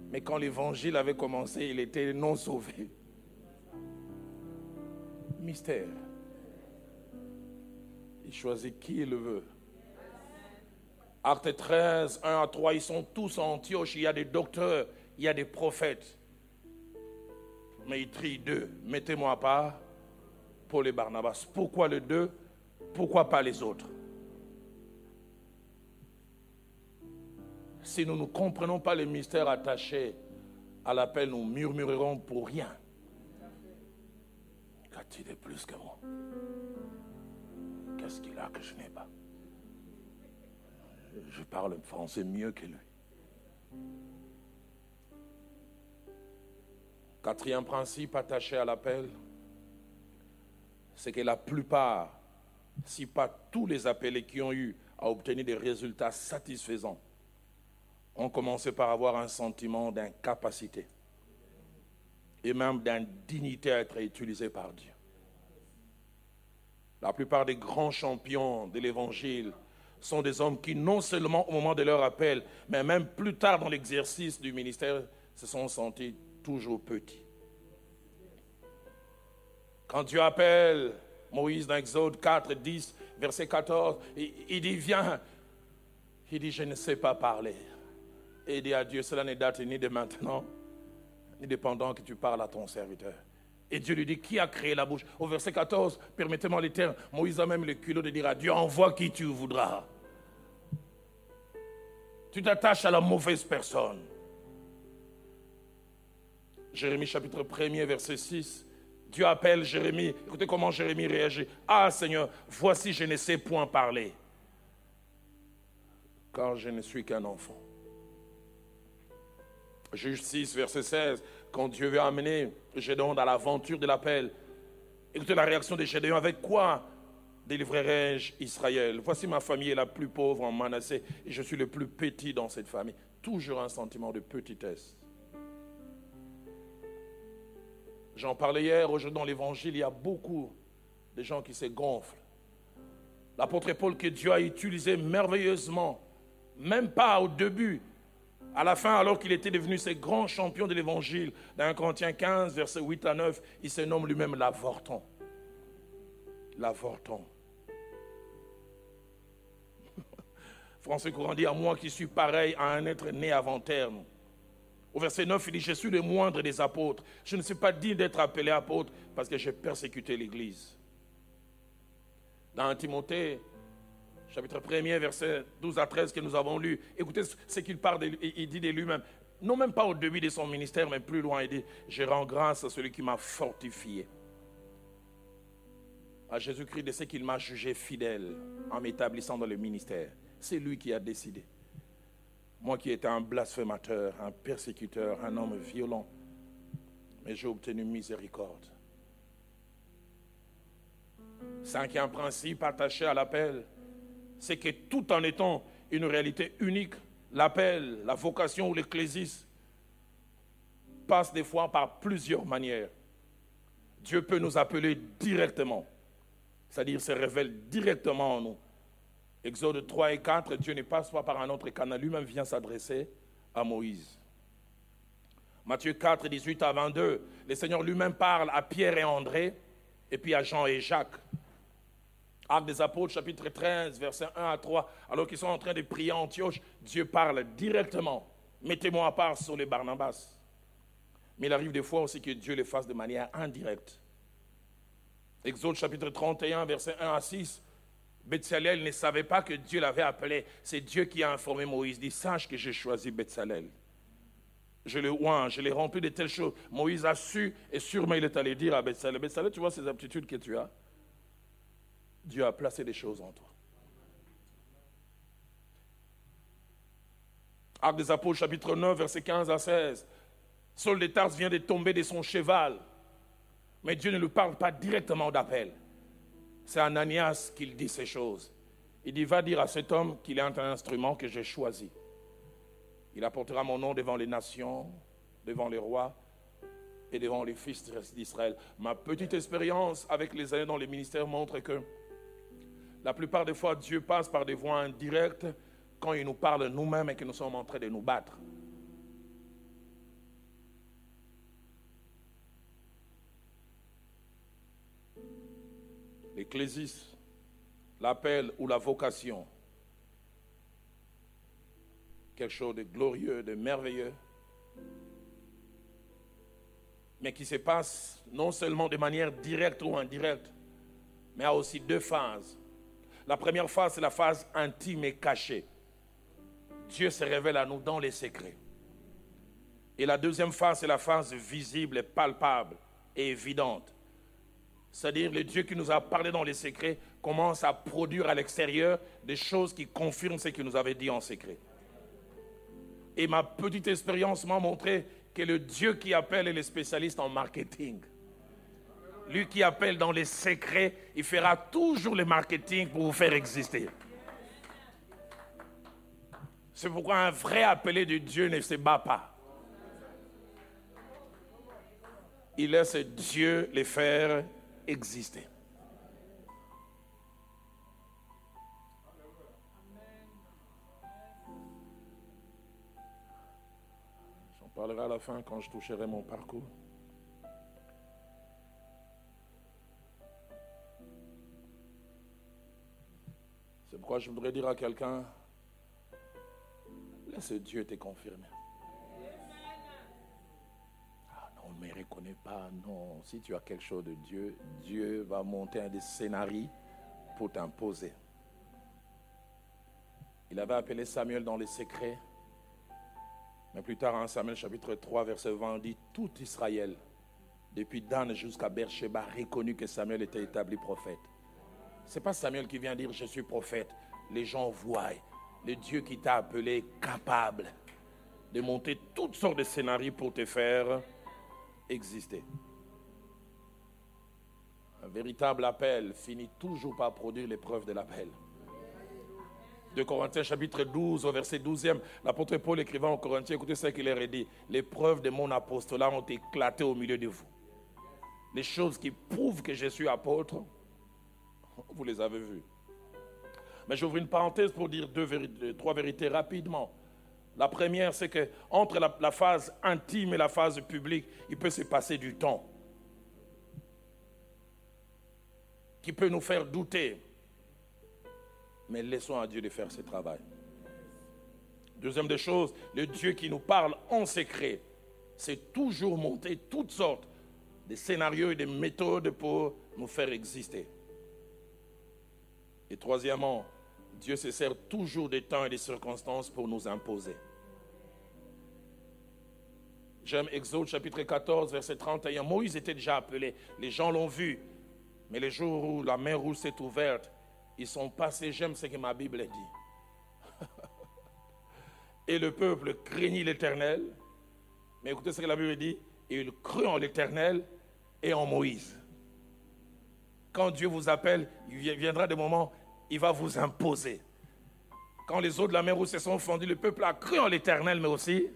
Mais quand l'évangile avait commencé, il était non sauvé. Mystère. Il choisit qui il veut. Acte 13, 1 à 3, ils sont tous en Antioche. Il y a des docteurs, il y a des prophètes. Mais il trie deux. Mettez-moi à part pour les Barnabas. Pourquoi les deux? Pourquoi pas les autres? Si nous ne comprenons pas les mystères attachés à l'appel, nous murmurerons pour rien. Qu'a-t-il de plus que moi? Qu'est-ce qu'il a que je n'ai pas? Je parle français mieux que lui. Quatrième principe attaché à l'appel, c'est que la plupart, si pas tous les appelés qui ont eu à obtenir des résultats satisfaisants, ont commencé par avoir un sentiment d'incapacité et même d'indignité à être utilisés par Dieu. La plupart des grands champions de l'Évangile sont des hommes qui, non seulement au moment de leur appel, mais même plus tard dans l'exercice du ministère, se sont sentis toujours petits. Quand Dieu appelle Moïse dans Exode 4, 10, verset 14, il, dit, viens. Il dit, je ne sais pas parler. Et il dit à Dieu, cela n'est date ni de maintenant, ni dépendant que tu parles à ton serviteur. Et Dieu lui dit, qui a créé la bouche? Au verset 14, permettez-moi les termes, Moïse a même le culot de dire à Dieu, envoie qui tu voudras. Tu t'attaches à la mauvaise personne. Jérémie chapitre 1er, verset 6. Dieu appelle Jérémie. Écoutez comment Jérémie réagit. Ah Seigneur, voici je ne sais point parler. Car je ne suis qu'un enfant. Juge 6, verset 16. Quand Dieu veut amener Gédéon dans l'aventure de l'appel. Écoutez la réaction de Gédéon. Avec quoi délivrerai-je Israël? Voici ma famille est la plus pauvre en Manassé et je suis le plus petit dans cette famille. toujours un sentiment de petitesse. J'en parlais hier, aujourd'hui dans l'évangile, il y a beaucoup de gens qui se gonflent. L'apôtre Paul que Dieu a utilisé merveilleusement, même pas au début, à la fin, alors qu'il était devenu ce grand champion de l'évangile, dans 1 Corinthiens 15, versets 8 à 9, il se nomme lui-même l'avorton. L'avorton. <laughs> François Courant dit à moi qui suis pareil à un être né avant terme. Au verset 9, il dit Je suis le moindre des apôtres. Je ne suis pas digne d'être appelé apôtre parce que j'ai persécuté l'Église. Dans Timothée, chapitre 1er, verset 12 à 13 que nous avons lu, écoutez ce qu'il parle, dit de lui-même. Non même pas au début de son ministère, mais plus loin, il dit Je rends grâce à celui qui m'a fortifié. À Jésus-Christ de ce qu'il m'a jugé fidèle en m'établissant dans le ministère. C'est lui qui a décidé. Moi qui étais un blasphémateur, un persécuteur, un homme violent, mais j'ai obtenu miséricorde. Cinquième principe attaché à l'appel, c'est que tout en étant une réalité unique, l'appel, la vocation ou l'ecclésis passe des fois par plusieurs manières. Dieu peut nous appeler directement, c'est-à-dire se révèle directement en nous. Exode 3 et 4, Dieu ne passe pas par un autre canal, lui-même vient s'adresser à Moïse. Matthieu 4, 18 à 22, le Seigneur lui-même parle à Pierre et André, et puis à Jean et Jacques. Actes des Apôtres, chapitre 13, versets 1 à 3, alors qu'ils sont en train de prier en Antioche, Dieu parle directement. Mettez-moi à part sur les Barnabas. Mais il arrive des fois aussi que Dieu le fasse de manière indirecte. Exode chapitre 31, versets 1 à 6, Betsalel ne savait pas que Dieu l'avait appelé. C'est Dieu qui a informé Moïse. Il dit Sache que j'ai choisi Betsalel. Je le oins, je l'ai rempli de telles choses. Moïse a su et sûrement il est allé dire à Betsalel Betsalel, tu vois ces aptitudes que tu as Dieu a placé des choses en toi. Acte des Apôtres, chapitre 9, verset 15 à 16. Saul de Tarse vient de tomber de son cheval, mais Dieu ne lui parle pas directement d'appel. C'est à Ananias qu'il dit ces choses. Il dit, va dire à cet homme qu'il est un instrument que j'ai choisi. Il apportera mon nom devant les nations, devant les rois et devant les fils d'Israël. Ma petite expérience avec les années dans les ministères montre que la plupart des fois, Dieu passe par des voies indirectes quand il nous parle nous-mêmes et que nous sommes en train de nous battre. l'ecclésis, l'appel ou la vocation. Quelque chose de glorieux, de merveilleux, mais qui se passe non seulement de manière directe ou indirecte, mais a aussi deux phases. La première phase, c'est la phase intime et cachée. Dieu se révèle à nous dans les secrets. Et la deuxième phase, c'est la phase visible et palpable et évidente. C'est-à-dire le Dieu qui nous a parlé dans les secrets commence à produire à l'extérieur des choses qui confirment ce qu'il nous avait dit en secret. Et ma petite expérience m'a montré que le Dieu qui appelle est le spécialiste en marketing. Lui qui appelle dans les secrets, il fera toujours le marketing pour vous faire exister. C'est pourquoi un vrai appelé de Dieu ne se bat pas. Il laisse Dieu les faire exister. J'en parlerai à la fin quand je toucherai mon parcours. Pourquoi je voudrais dire à quelqu'un, laisse Dieu te confirmer. ne me reconnais pas. Non, si tu as quelque chose de Dieu, Dieu va monter un des scénarios pour t'imposer. Il avait appelé Samuel dans les secrets. Mais plus tard, en Samuel chapitre 3, verset 20, on dit Tout Israël, depuis Dan jusqu'à Beersheba, reconnu que Samuel était établi prophète. Ce n'est pas Samuel qui vient dire Je suis prophète. Les gens voient le Dieu qui t'a appelé capable de monter toutes sortes de scénarios pour te faire exister. Un véritable appel finit toujours par produire l'épreuve de l'appel. De Corinthiens chapitre 12 au verset 12e, l'apôtre Paul écrivant aux Corinthiens, écoutez ce qu'il leur a dit, les preuves de mon apostolat ont éclaté au milieu de vous. Les choses qui prouvent que je suis apôtre, vous les avez vues. Mais j'ouvre une parenthèse pour dire deux trois vérités rapidement. La première, c'est que entre la phase intime et la phase publique, il peut se passer du temps qui peut nous faire douter. Mais laissons à Dieu de faire ce travail. Deuxième des choses, le Dieu qui nous parle en secret, c'est toujours monter toutes sortes de scénarios et de méthodes pour nous faire exister. Et troisièmement, Dieu se sert toujours des temps et des circonstances pour nous imposer. J'aime Exode chapitre 14, verset 31. Moïse était déjà appelé. Les gens l'ont vu. Mais les jours où la mer rouge s'est ouverte, ils sont passés, j'aime ce que ma Bible dit. <laughs> et le peuple craignit l'Éternel. Mais écoutez ce que la Bible dit. Il crut en l'Éternel et en Moïse. Quand Dieu vous appelle, il viendra des moments, il va vous imposer. Quand les eaux de la mer rouge se sont fondues, le peuple a cru en l'Éternel, mais aussi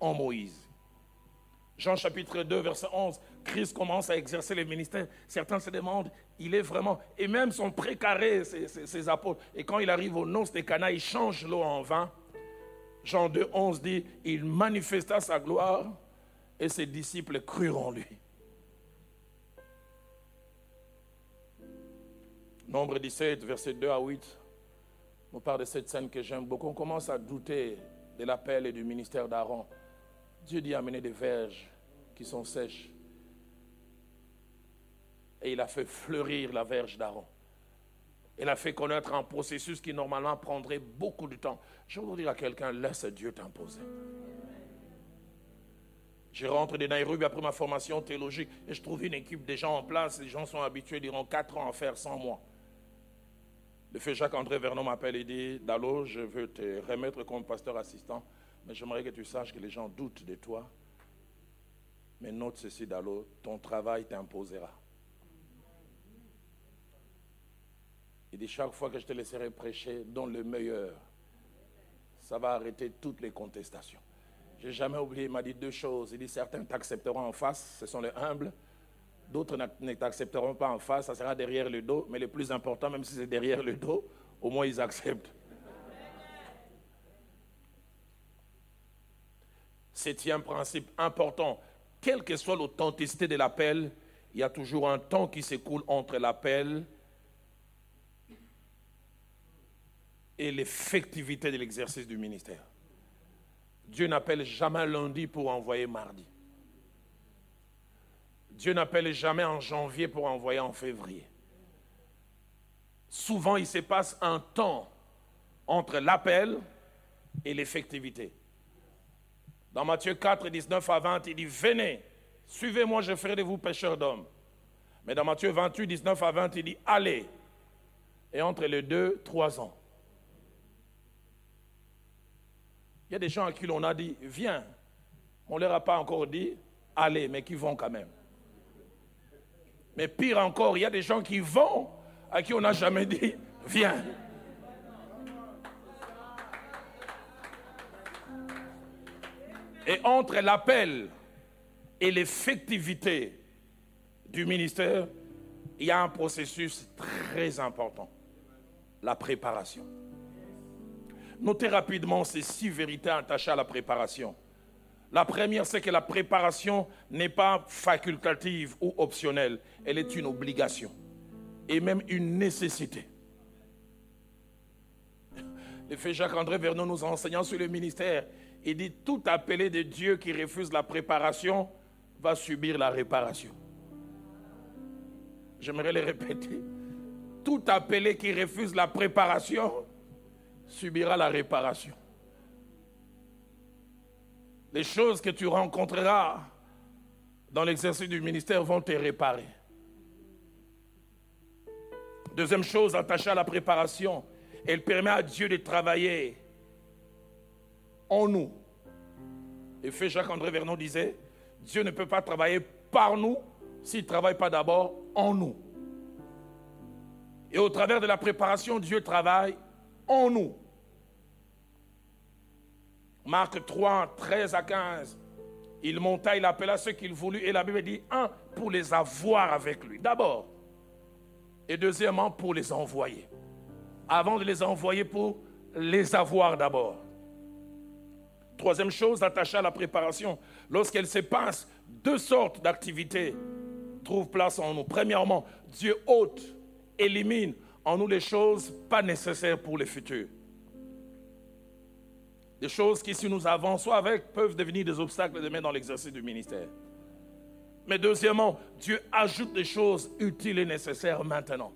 en Moïse. Jean chapitre 2, verset 11, Christ commence à exercer le ministère. Certains se demandent, il est vraiment, et même son précaré, ses, apôtres. Et quand il arrive au noces de Cana, il change l'eau en vin. Jean 2, 11 dit, il manifesta sa gloire et ses disciples crurent en lui. Nombre 17, verset 2 à 8, on parle de cette scène que j'aime beaucoup. On commence à douter de l'appel et du ministère d'Aaron. Dieu dit amener des verges qui sont sèches. Et il a fait fleurir la verge d'Aaron. Il a fait connaître un processus qui normalement prendrait beaucoup de temps. Je voudrais dire à quelqu'un, laisse Dieu t'imposer. Je rentre de Nairobi après ma formation théologique et je trouve une équipe de gens en place. Les gens sont habitués, diront quatre ans à faire sans moi. Le fait Jacques-André Vernon m'appelle et dit Dalo, je veux te remettre comme pasteur assistant. Mais j'aimerais que tu saches que les gens doutent de toi. Mais note ceci, Dalo, ton travail t'imposera. Il dit, chaque fois que je te laisserai prêcher, donne le meilleur. Ça va arrêter toutes les contestations. J'ai jamais oublié, il m'a dit deux choses. Il dit, certains t'accepteront en face, ce sont les humbles. D'autres ne t'accepteront pas en face, ça sera derrière le dos. Mais le plus important, même si c'est derrière le dos, au moins ils acceptent. Septième principe important, quelle que soit l'authenticité de l'appel, il y a toujours un temps qui s'écoule entre l'appel et l'effectivité de l'exercice du ministère. Dieu n'appelle jamais lundi pour envoyer mardi. Dieu n'appelle jamais en janvier pour envoyer en février. Souvent, il se passe un temps entre l'appel et l'effectivité. Dans Matthieu 4, 19 à 20, il dit, venez, suivez-moi, je ferai de vous pêcheurs d'hommes. Mais dans Matthieu 28, 19 à 20, il dit, allez. Et entre les deux, trois ans. Il y a des gens à qui l'on a dit, viens. On ne leur a pas encore dit, allez, mais qui vont quand même. Mais pire encore, il y a des gens qui vont, à qui on n'a jamais dit, <laughs> viens. Et entre l'appel et l'effectivité du ministère, il y a un processus très important, la préparation. Notez rapidement ces six vérités attachées à la préparation. La première, c'est que la préparation n'est pas facultative ou optionnelle, elle est une obligation et même une nécessité. Le fait Jacques-André Vernon nous enseignant sur le ministère, il dit tout appelé de Dieu qui refuse la préparation va subir la réparation. J'aimerais le répéter. Tout appelé qui refuse la préparation subira la réparation. Les choses que tu rencontreras dans l'exercice du ministère vont te réparer. Deuxième chose attachée à la préparation, elle permet à Dieu de travailler en nous. Et fait Jacques-André Vernon disait, Dieu ne peut pas travailler par nous s'il ne travaille pas d'abord en nous. Et au travers de la préparation, Dieu travaille en nous. Marc 3, 13 à 15. Il monta, il appela ceux qu'il voulut, et la Bible dit, un, pour les avoir avec lui, d'abord. Et deuxièmement, pour les envoyer. Avant de les envoyer, pour les avoir d'abord. Troisième chose, attachée à la préparation. Lorsqu'elle se passe, deux sortes d'activités trouvent place en nous. Premièrement, Dieu ôte, élimine en nous les choses pas nécessaires pour le futur. Des choses qui, si nous avançons avec, peuvent devenir des obstacles demain dans l'exercice du ministère. Mais deuxièmement, Dieu ajoute des choses utiles et nécessaires maintenant.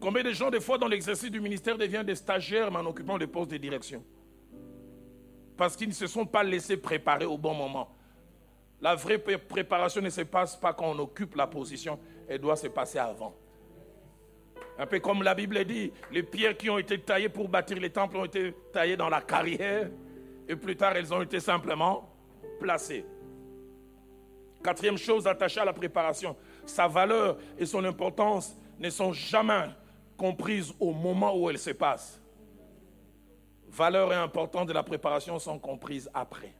Combien de gens, des fois, dans l'exercice du ministère, deviennent des stagiaires, mais en occupant des postes de direction? Parce qu'ils ne se sont pas laissés préparer au bon moment. La vraie préparation ne se passe pas quand on occupe la position, elle doit se passer avant. Un peu comme la Bible dit, les pierres qui ont été taillées pour bâtir les temples ont été taillées dans la carrière et plus tard elles ont été simplement placées. Quatrième chose attachée à la préparation, sa valeur et son importance ne sont jamais comprises au moment où elles se passent. Valeur et importance de la préparation sont comprises après.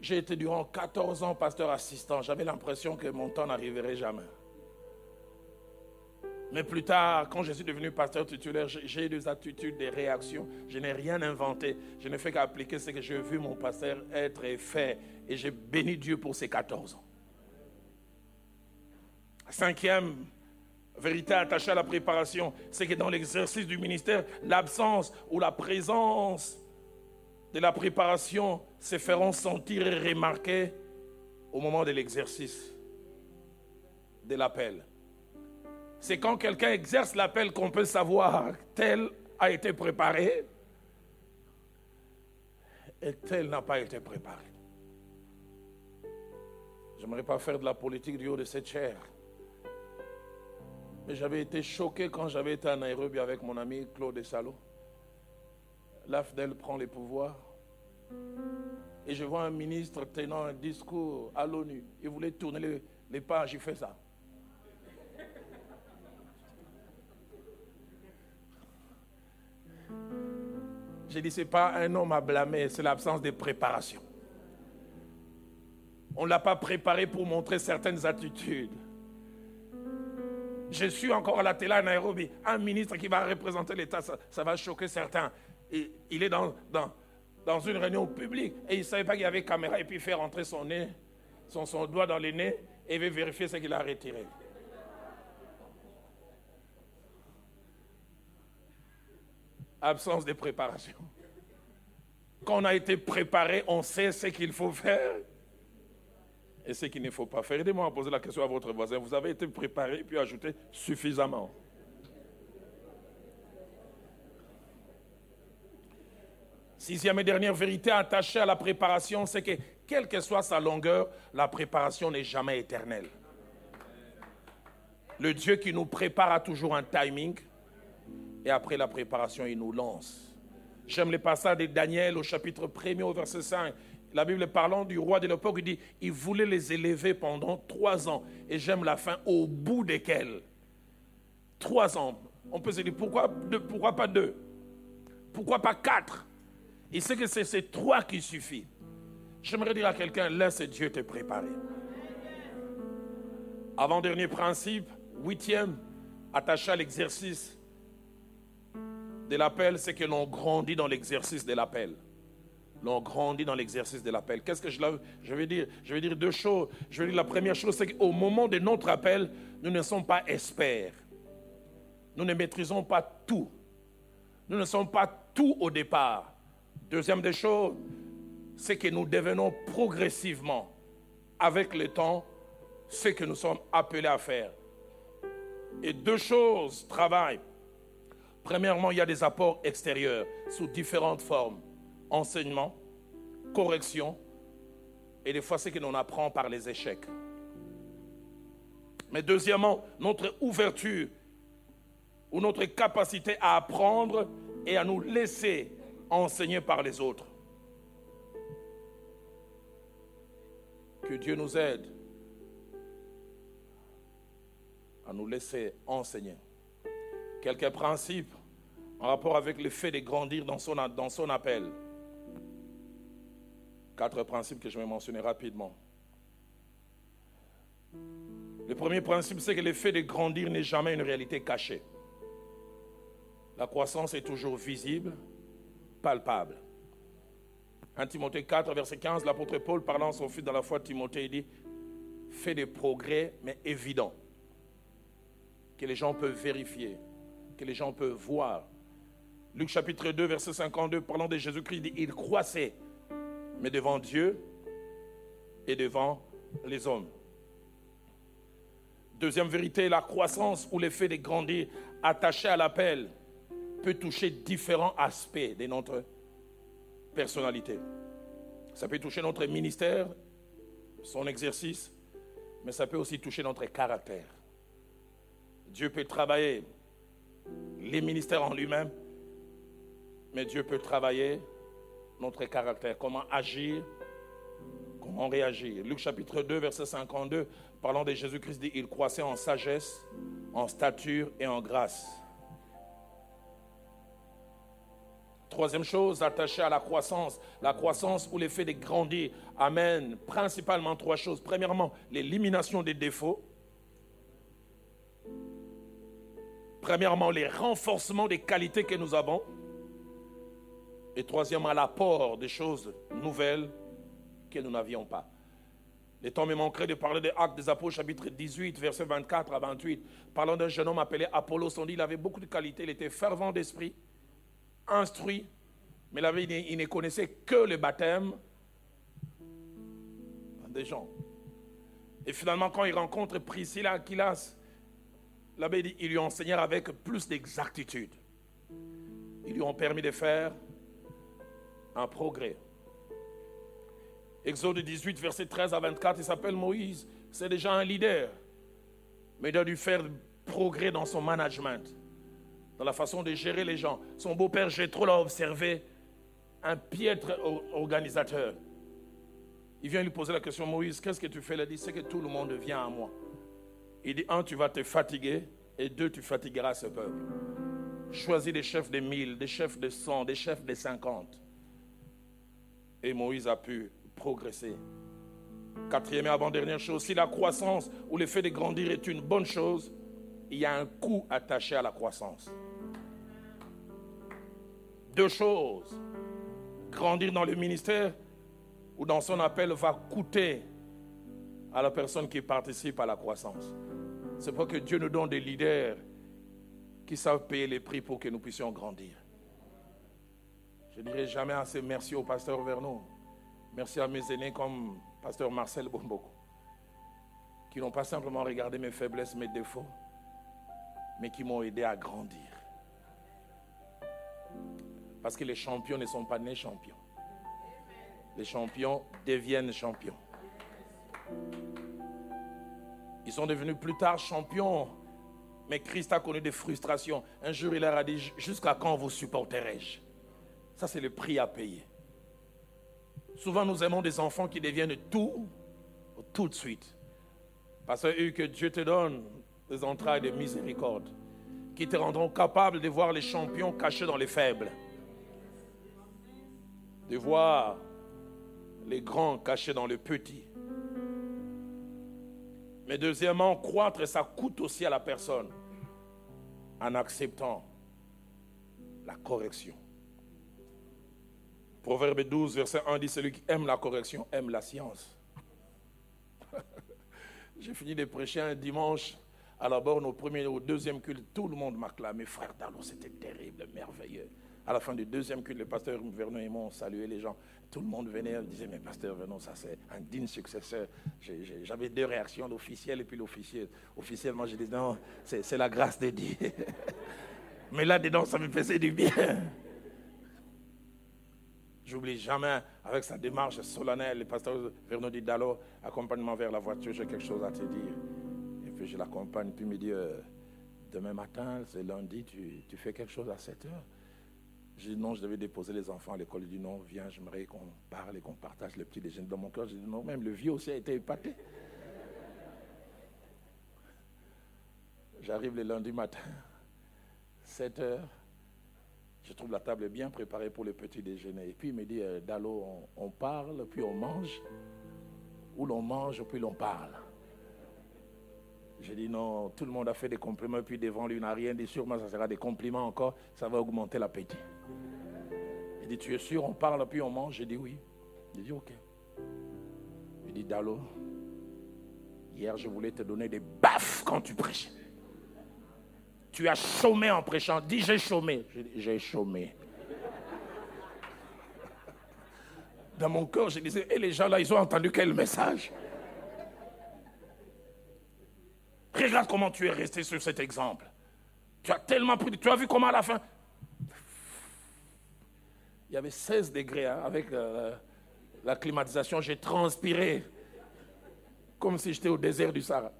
J'ai été durant 14 ans pasteur assistant. J'avais l'impression que mon temps n'arriverait jamais. Mais plus tard, quand je suis devenu pasteur titulaire, j'ai des attitudes, des réactions. Je n'ai rien inventé. Je n'ai fait qu'appliquer ce que j'ai vu mon pasteur être fait. Et j'ai béni Dieu pour ces 14 ans. Cinquième vérité attachée à la préparation, c'est que dans l'exercice du ministère, l'absence ou la présence de la préparation se feront sentir et remarquer au moment de l'exercice de l'appel. C'est quand quelqu'un exerce l'appel qu'on peut savoir tel a été préparé et tel n'a pas été préparé. Je n'aimerais pas faire de la politique du haut de cette chair. Mais j'avais été choqué quand j'avais été à Nairobi avec mon ami Claude Salo. L'AFDEL prend les pouvoirs. Et je vois un ministre tenant un discours à l'ONU. Il voulait tourner les pages, il fait ça. J'ai dit, ce n'est pas un homme à blâmer, c'est l'absence de préparation. On ne l'a pas préparé pour montrer certaines attitudes. Je suis encore à la télé à Nairobi. Un ministre qui va représenter l'État, ça, va choquer certains. Et, il est dans, dans, dans, une réunion publique et il ne savait pas qu'il y avait caméra et puis il fait rentrer son nez, son, son doigt dans le nez et il veut vérifier ce qu'il a retiré. Absence de préparation. Quand on a été préparé, on sait ce qu'il faut faire et ce qu'il ne faut pas faire. Aidez-moi à poser la question à votre voisin. Vous avez été préparé puis ajouté suffisamment. Sixième et dernière vérité attachée à la préparation, c'est que quelle que soit sa longueur, la préparation n'est jamais éternelle. Le Dieu qui nous prépare a toujours un timing. Et après la préparation, il nous lance. J'aime le passage de Daniel au chapitre 1 au verset 5. La Bible parlant du roi de l'époque, il dit, il voulait les élever pendant trois ans. Et j'aime la fin, au bout desquels. Trois ans. On peut se dire, pourquoi, pourquoi pas deux? Pourquoi pas quatre? Il sait que c'est ces trois qui suffit. J'aimerais dire à quelqu'un, laisse Dieu te préparer. Avant-dernier principe, huitième, attaché à l'exercice de l'appel, c'est que l'on grandit dans l'exercice de l'appel. L'on grandit dans l'exercice de l'appel. Qu'est-ce que je, je vais dire? Je vais dire deux choses. Je vais dire la première chose, c'est qu'au moment de notre appel, nous ne sommes pas experts. Nous ne maîtrisons pas tout. Nous ne sommes pas tout au départ. Deuxième des choses, c'est que nous devenons progressivement, avec le temps, ce que nous sommes appelés à faire. Et deux choses travaillent. Premièrement, il y a des apports extérieurs sous différentes formes. Enseignement, correction, et des fois c'est que l'on apprend par les échecs. Mais deuxièmement, notre ouverture ou notre capacité à apprendre et à nous laisser enseigner par les autres. Que Dieu nous aide à nous laisser enseigner quelques principes en rapport avec le fait de grandir dans son, dans son appel. Quatre principes que je vais mentionner rapidement. Le premier principe, c'est que le fait de grandir n'est jamais une réalité cachée. La croissance est toujours visible, palpable. 1 Timothée 4, verset 15, l'apôtre Paul, parlant à son fils dans la foi, Timothée, dit Fais des progrès, mais évidents, que les gens peuvent vérifier, que les gens peuvent voir. Luc chapitre 2, verset 52, parlant de Jésus-Christ, Il croissait, mais devant Dieu et devant les hommes. Deuxième vérité, la croissance ou l'effet de grandir attaché à l'appel peut toucher différents aspects de notre personnalité. Ça peut toucher notre ministère, son exercice, mais ça peut aussi toucher notre caractère. Dieu peut travailler les ministères en lui-même, mais Dieu peut travailler notre caractère, comment agir, comment réagir? Luc chapitre 2, verset 52, parlant de Jésus-Christ, dit, il croissait en sagesse, en stature et en grâce. Troisième chose, attachée à la croissance. La croissance ou l'effet de grandir amène principalement trois choses. Premièrement, l'élimination des défauts. Premièrement, les renforcements des qualités que nous avons. Et troisièmement, l'apport des choses nouvelles que nous n'avions pas. Les temps me manqueraient de parler des Actes des Apôtres, chapitre 18, versets 24 à 28. Parlant d'un jeune homme appelé Apollos, on dit qu'il avait beaucoup de qualités, il était fervent d'esprit, instruit, mais il ne connaissait que le baptême des gens. Et finalement, quand il rencontre Priscilla Aquilas, l'abbé lui enseignèrent avec plus d'exactitude. Ils lui ont permis de faire un progrès. Exode 18, verset 13 à 24, il s'appelle Moïse. C'est déjà un leader. Mais il a dû faire progrès dans son management, dans la façon de gérer les gens. Son beau-père Jétro l'a observé, un piètre organisateur. Il vient lui poser la question, Moïse, qu'est-ce que tu fais Il dit, c'est que tout le monde vient à moi. Il dit, un, tu vas te fatiguer, et deux, tu fatigueras ce peuple. Choisis des chefs de mille, des chefs de cent, des chefs de cinquante. Et Moïse a pu progresser. Quatrième et avant-dernière chose, si la croissance ou le fait de grandir est une bonne chose, il y a un coût attaché à la croissance. Deux choses. Grandir dans le ministère ou dans son appel va coûter à la personne qui participe à la croissance. C'est pour que Dieu nous donne des leaders qui savent payer les prix pour que nous puissions grandir. Je dirai jamais assez merci au pasteur Vernon. Merci à mes aînés comme pasteur Marcel Bomboko, qui n'ont pas simplement regardé mes faiblesses, mes défauts, mais qui m'ont aidé à grandir. Parce que les champions ne sont pas nés champions. Les champions deviennent champions. Ils sont devenus plus tard champions, mais Christ a connu des frustrations. Un jour, il leur a dit, jusqu'à quand vous supporterai-je Ça, c'est le prix à payer. Souvent, nous aimons des enfants qui deviennent tout, tout de suite. Parce que Dieu te donne des entrailles de miséricorde qui te rendront capable de voir les champions cachés dans les faibles. De voir les grands cachés dans les petits. Mais deuxièmement, croître, ça coûte aussi à la personne en acceptant la correction. Proverbe 12, verset 1 dit, celui qui aime la correction aime la science. <laughs> J'ai fini de prêcher un dimanche à la borne au premier au deuxième culte. Tout le monde m'a clamé, frère Dallon, c'était terrible, merveilleux. À la fin du deuxième culte, le pasteur Vernon et moi ont salué les gens. Tout le monde venait, et disait, mais pasteur Vernon, ça c'est un digne successeur. J'avais deux réactions, l'officiel et puis l'officiel. Officiellement, j'ai dit, non, c'est la grâce de Dieu. <laughs> mais là-dedans, ça me faisait du bien. J'oublie jamais, avec sa démarche solennelle, le pasteur Vernon dit Dallo, accompagnement vers la voiture, j'ai quelque chose à te dire. Et puis je l'accompagne, puis il me dit euh, Demain matin, c'est lundi, tu, tu, fais quelque chose à 7 heures? J'ai dit non, je devais déposer les enfants à l'école. Il dit non, viens, j'aimerais qu'on parle et qu'on partage le petit déjeuner. Dans mon cœur, j'ai dit non, même le vieux aussi a été épaté. J'arrive le lundi matin, 7 heures, Je trouve la table bien préparée pour le petit déjeuner. Et puis il me dit, euh, Dalo, on, parle, puis on mange, ou l'on mange, puis l'on parle. J'ai dit non, tout le monde a fait des compliments, puis devant lui, n'a rien dit. Sûrement, ça sera des compliments encore, ça va augmenter l'appétit. Il dit, tu es sûr, on parle, puis on mange? J'ai dit oui. J'ai dit ok. Il dit, Dalo, hier, je voulais te donner des baffes quand tu prêchais. Tu as chômé en prêchant. Dis, j'ai chômé. J'ai chômé. Dans mon cœur, je disais, et les gens là, ils ont entendu quel message? Regarde comment tu es resté sur cet exemple. Tu as tellement pris. Tu as vu comment à la fin? Il y avait 16 degrés hein, avec euh, la climatisation. J'ai transpiré comme si j'étais au désert du Sahara.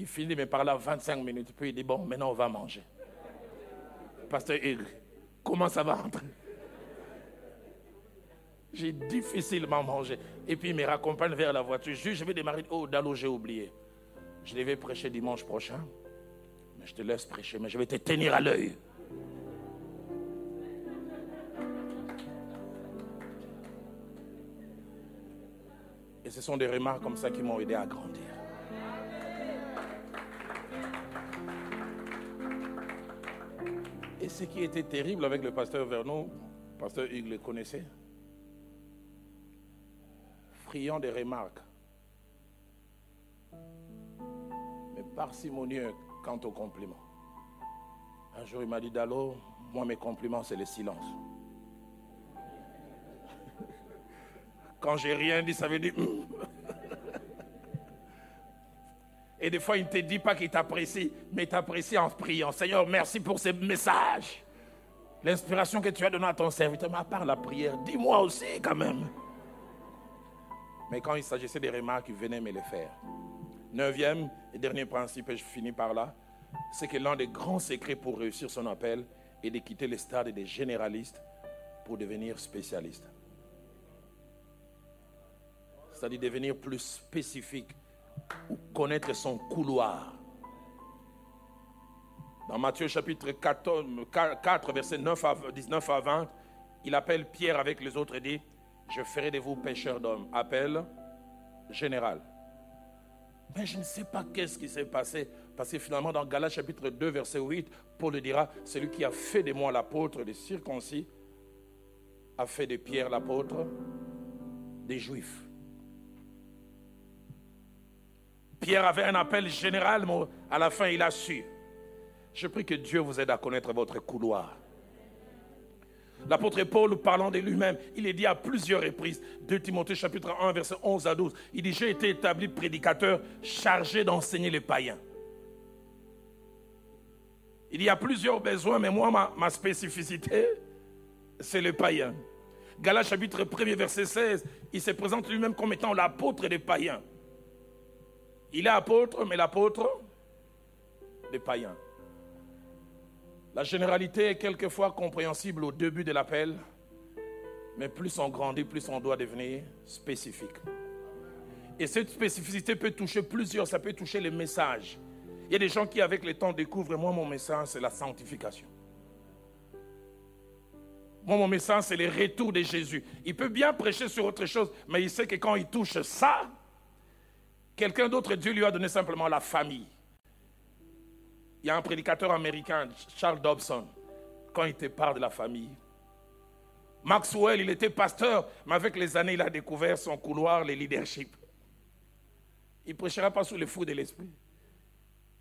Il finit de me parler 25 minutes. Puis il dit Bon, maintenant on va manger. Pasteur Hugues, comment ça va rentrer? J'ai difficilement mangé. Et puis il me raccompagne vers la voiture. Je vais démarrer. Oh, Dalo, j'ai oublié. Je devais prêcher dimanche prochain. Mais je te laisse prêcher, mais je vais te tenir à l'œil. Et ce sont des remarques comme ça qui m'ont aidé à grandir. Ce qui était terrible avec le pasteur Vernon, le pasteur Hugues le connaissait, friand des remarques. parcimonieux quant aux compliments. Un jour, il m'a dit, Dalo, moi, mes compliments, c'est le silence. <laughs> Quand j'ai rien dit, ça veut dire... <clears throat> Et des fois, il ne te dit pas qu'il t'apprécie, mais il t'apprécie en priant. Seigneur, merci pour ces messages. L'inspiration que tu as donnée à ton serviteur, mais à part la prière, dis-moi aussi quand même. Mais quand il s'agissait des remarques, il venait me les faire. Neuvième et dernier principe, et je finis par là, c'est que l'un des grands secrets pour réussir son appel est de quitter les stades des généralistes pour devenir spécialiste. C'est-à-dire devenir plus spécifique ou connaître son couloir. Dans Matthieu chapitre 4, verset 9 à, 19 à 20, il appelle Pierre avec les autres et dit, je ferai de vous pêcheurs d'hommes. Appel général. Mais je ne sais pas qu'est-ce qui s'est passé. Parce que finalement, dans Galates chapitre 2, verset 8, Paul le dira, celui qui a fait de moi l'apôtre des circoncis, a fait de Pierre l'apôtre des Juifs. Pierre avait un appel général, mais à la fin, il a su. Je prie que Dieu vous aide à connaître votre couloir. L'apôtre Paul, parlant de lui-même, il est dit à plusieurs reprises, 2 Timothée chapitre 1, verset 11 à 12, il dit, j'ai été établi prédicateur chargé d'enseigner les païens. Il y a plusieurs besoins, mais moi, ma, ma spécificité, c'est le païen. Galates chapitre 1, verset 16, il se présente lui-même comme étant l'apôtre des païens. Il est apôtre, mais l'apôtre des païens. La généralité est quelquefois compréhensible au début de l'appel, mais plus on grandit, plus on doit devenir spécifique. Et cette spécificité peut toucher plusieurs, ça peut toucher les messages. Il y a des gens qui, avec le temps, découvrent, moi, mon message, c'est la sanctification. Moi, mon message, c'est le retour de Jésus. Il peut bien prêcher sur autre chose, mais il sait que quand il touche ça, quelqu'un d'autre, Dieu lui a donné simplement la famille. Il y a un prédicateur américain, Charles Dobson, quand il te parle de la famille. Maxwell, il était pasteur, mais avec les années, il a découvert son couloir, le leadership. Il ne prêchera pas sous le fou de l'esprit.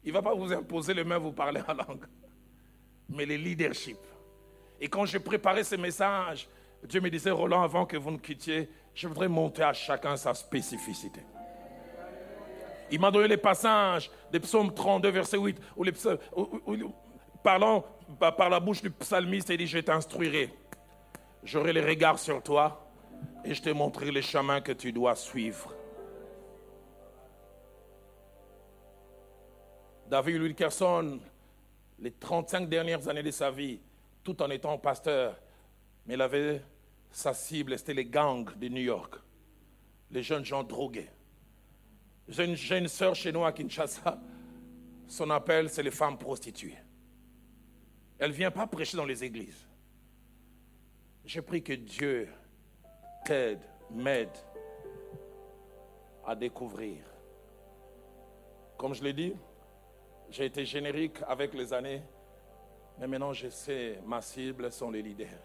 Il ne va pas vous imposer les mains, vous parler en langue. Mais le leadership. Et quand j'ai préparé ce message, Dieu me disait, Roland, avant que vous ne quittiez, je voudrais monter à chacun sa spécificité. Il m'a donné les passages des psaumes 32, verset 8, où, parlant par la bouche du psalmiste, il dit, je t'instruirai. J'aurai les regards sur toi et je te montrerai les chemins que tu dois suivre. David Wilkerson, les 35 dernières années de sa vie, tout en étant pasteur, mais il avait sa cible, c'était les gangs de New York, les jeunes gens drogués. J'ai une, jeune sœur chez nous à Kinshasa. Son appel, c'est les femmes prostituées. Elle ne vient pas prêcher dans les églises. Je prie que Dieu t'aide, m'aide à découvrir. Comme je l'ai dit, j'ai été générique avec les années, mais maintenant je sais, ma cible sont les leaders.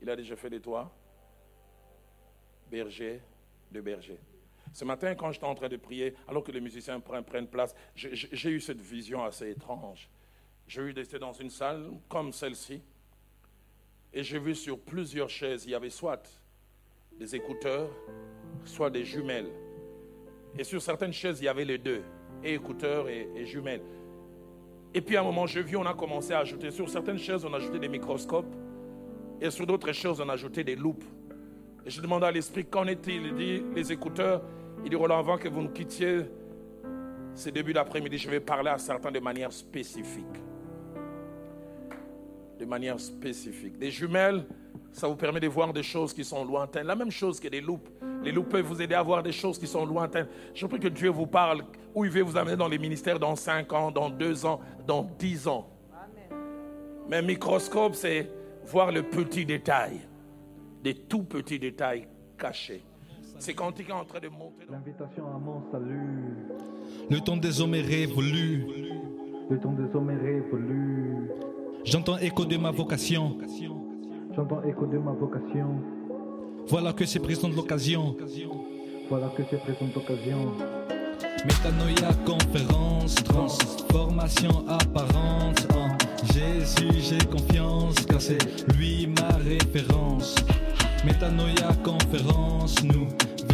Il a déjà fait de toi berger de berger. Ce matin, quand j'étais en train de prier, alors que les musiciens prennent, place, j'ai eu cette vision assez étrange. J'ai eu d'être dans une salle comme celle-ci, et j'ai vu sur plusieurs chaises, il y avait soit des écouteurs, soit des jumelles. Et sur certaines chaises, il y avait les deux, et écouteurs et, jumelles. Et puis à un moment, j'ai vu, on a commencé à ajouter, sur certaines chaises, on a ajouté des microscopes, et sur d'autres choses, on a ajouté des loupes. Et je demande à l'Esprit, qu'en est-il? Il dit, les écouteurs, il dit, Roland, avant que vous nous quittiez, ce début d'après-midi, je vais parler à certains de manière spécifique. De manière spécifique. Des jumelles, ça vous permet de voir des choses qui sont lointaines. La même chose que des loupes. Les loupes peuvent vous aider à voir des choses qui sont lointaines. Je prie que Dieu vous parle où il veut vous amener dans les ministères dans 5 ans, dans 2 ans, dans 10 ans. Mais un microscope, c'est voir le petit détail des tout petits détails cachés. C'est quand il est en train de monter. L'invitation à mon salut. Le temps des hommes est révolu. Le temps des hommes est révolu. J'entends écho de ma vocation. J'entends écho de ma vocation. Voilà que c'est présent de l'occasion. Voilà que c'est présent de l'occasion. Métanoïa, conférence, transformation apparente. En Jésus, j'ai confiance, car c'est lui ma référence. Métanoïa conférence, nous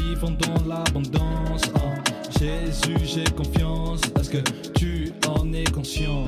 vivons dans l'abondance. En Jésus, j'ai confiance. Est-ce que tu en es conscient?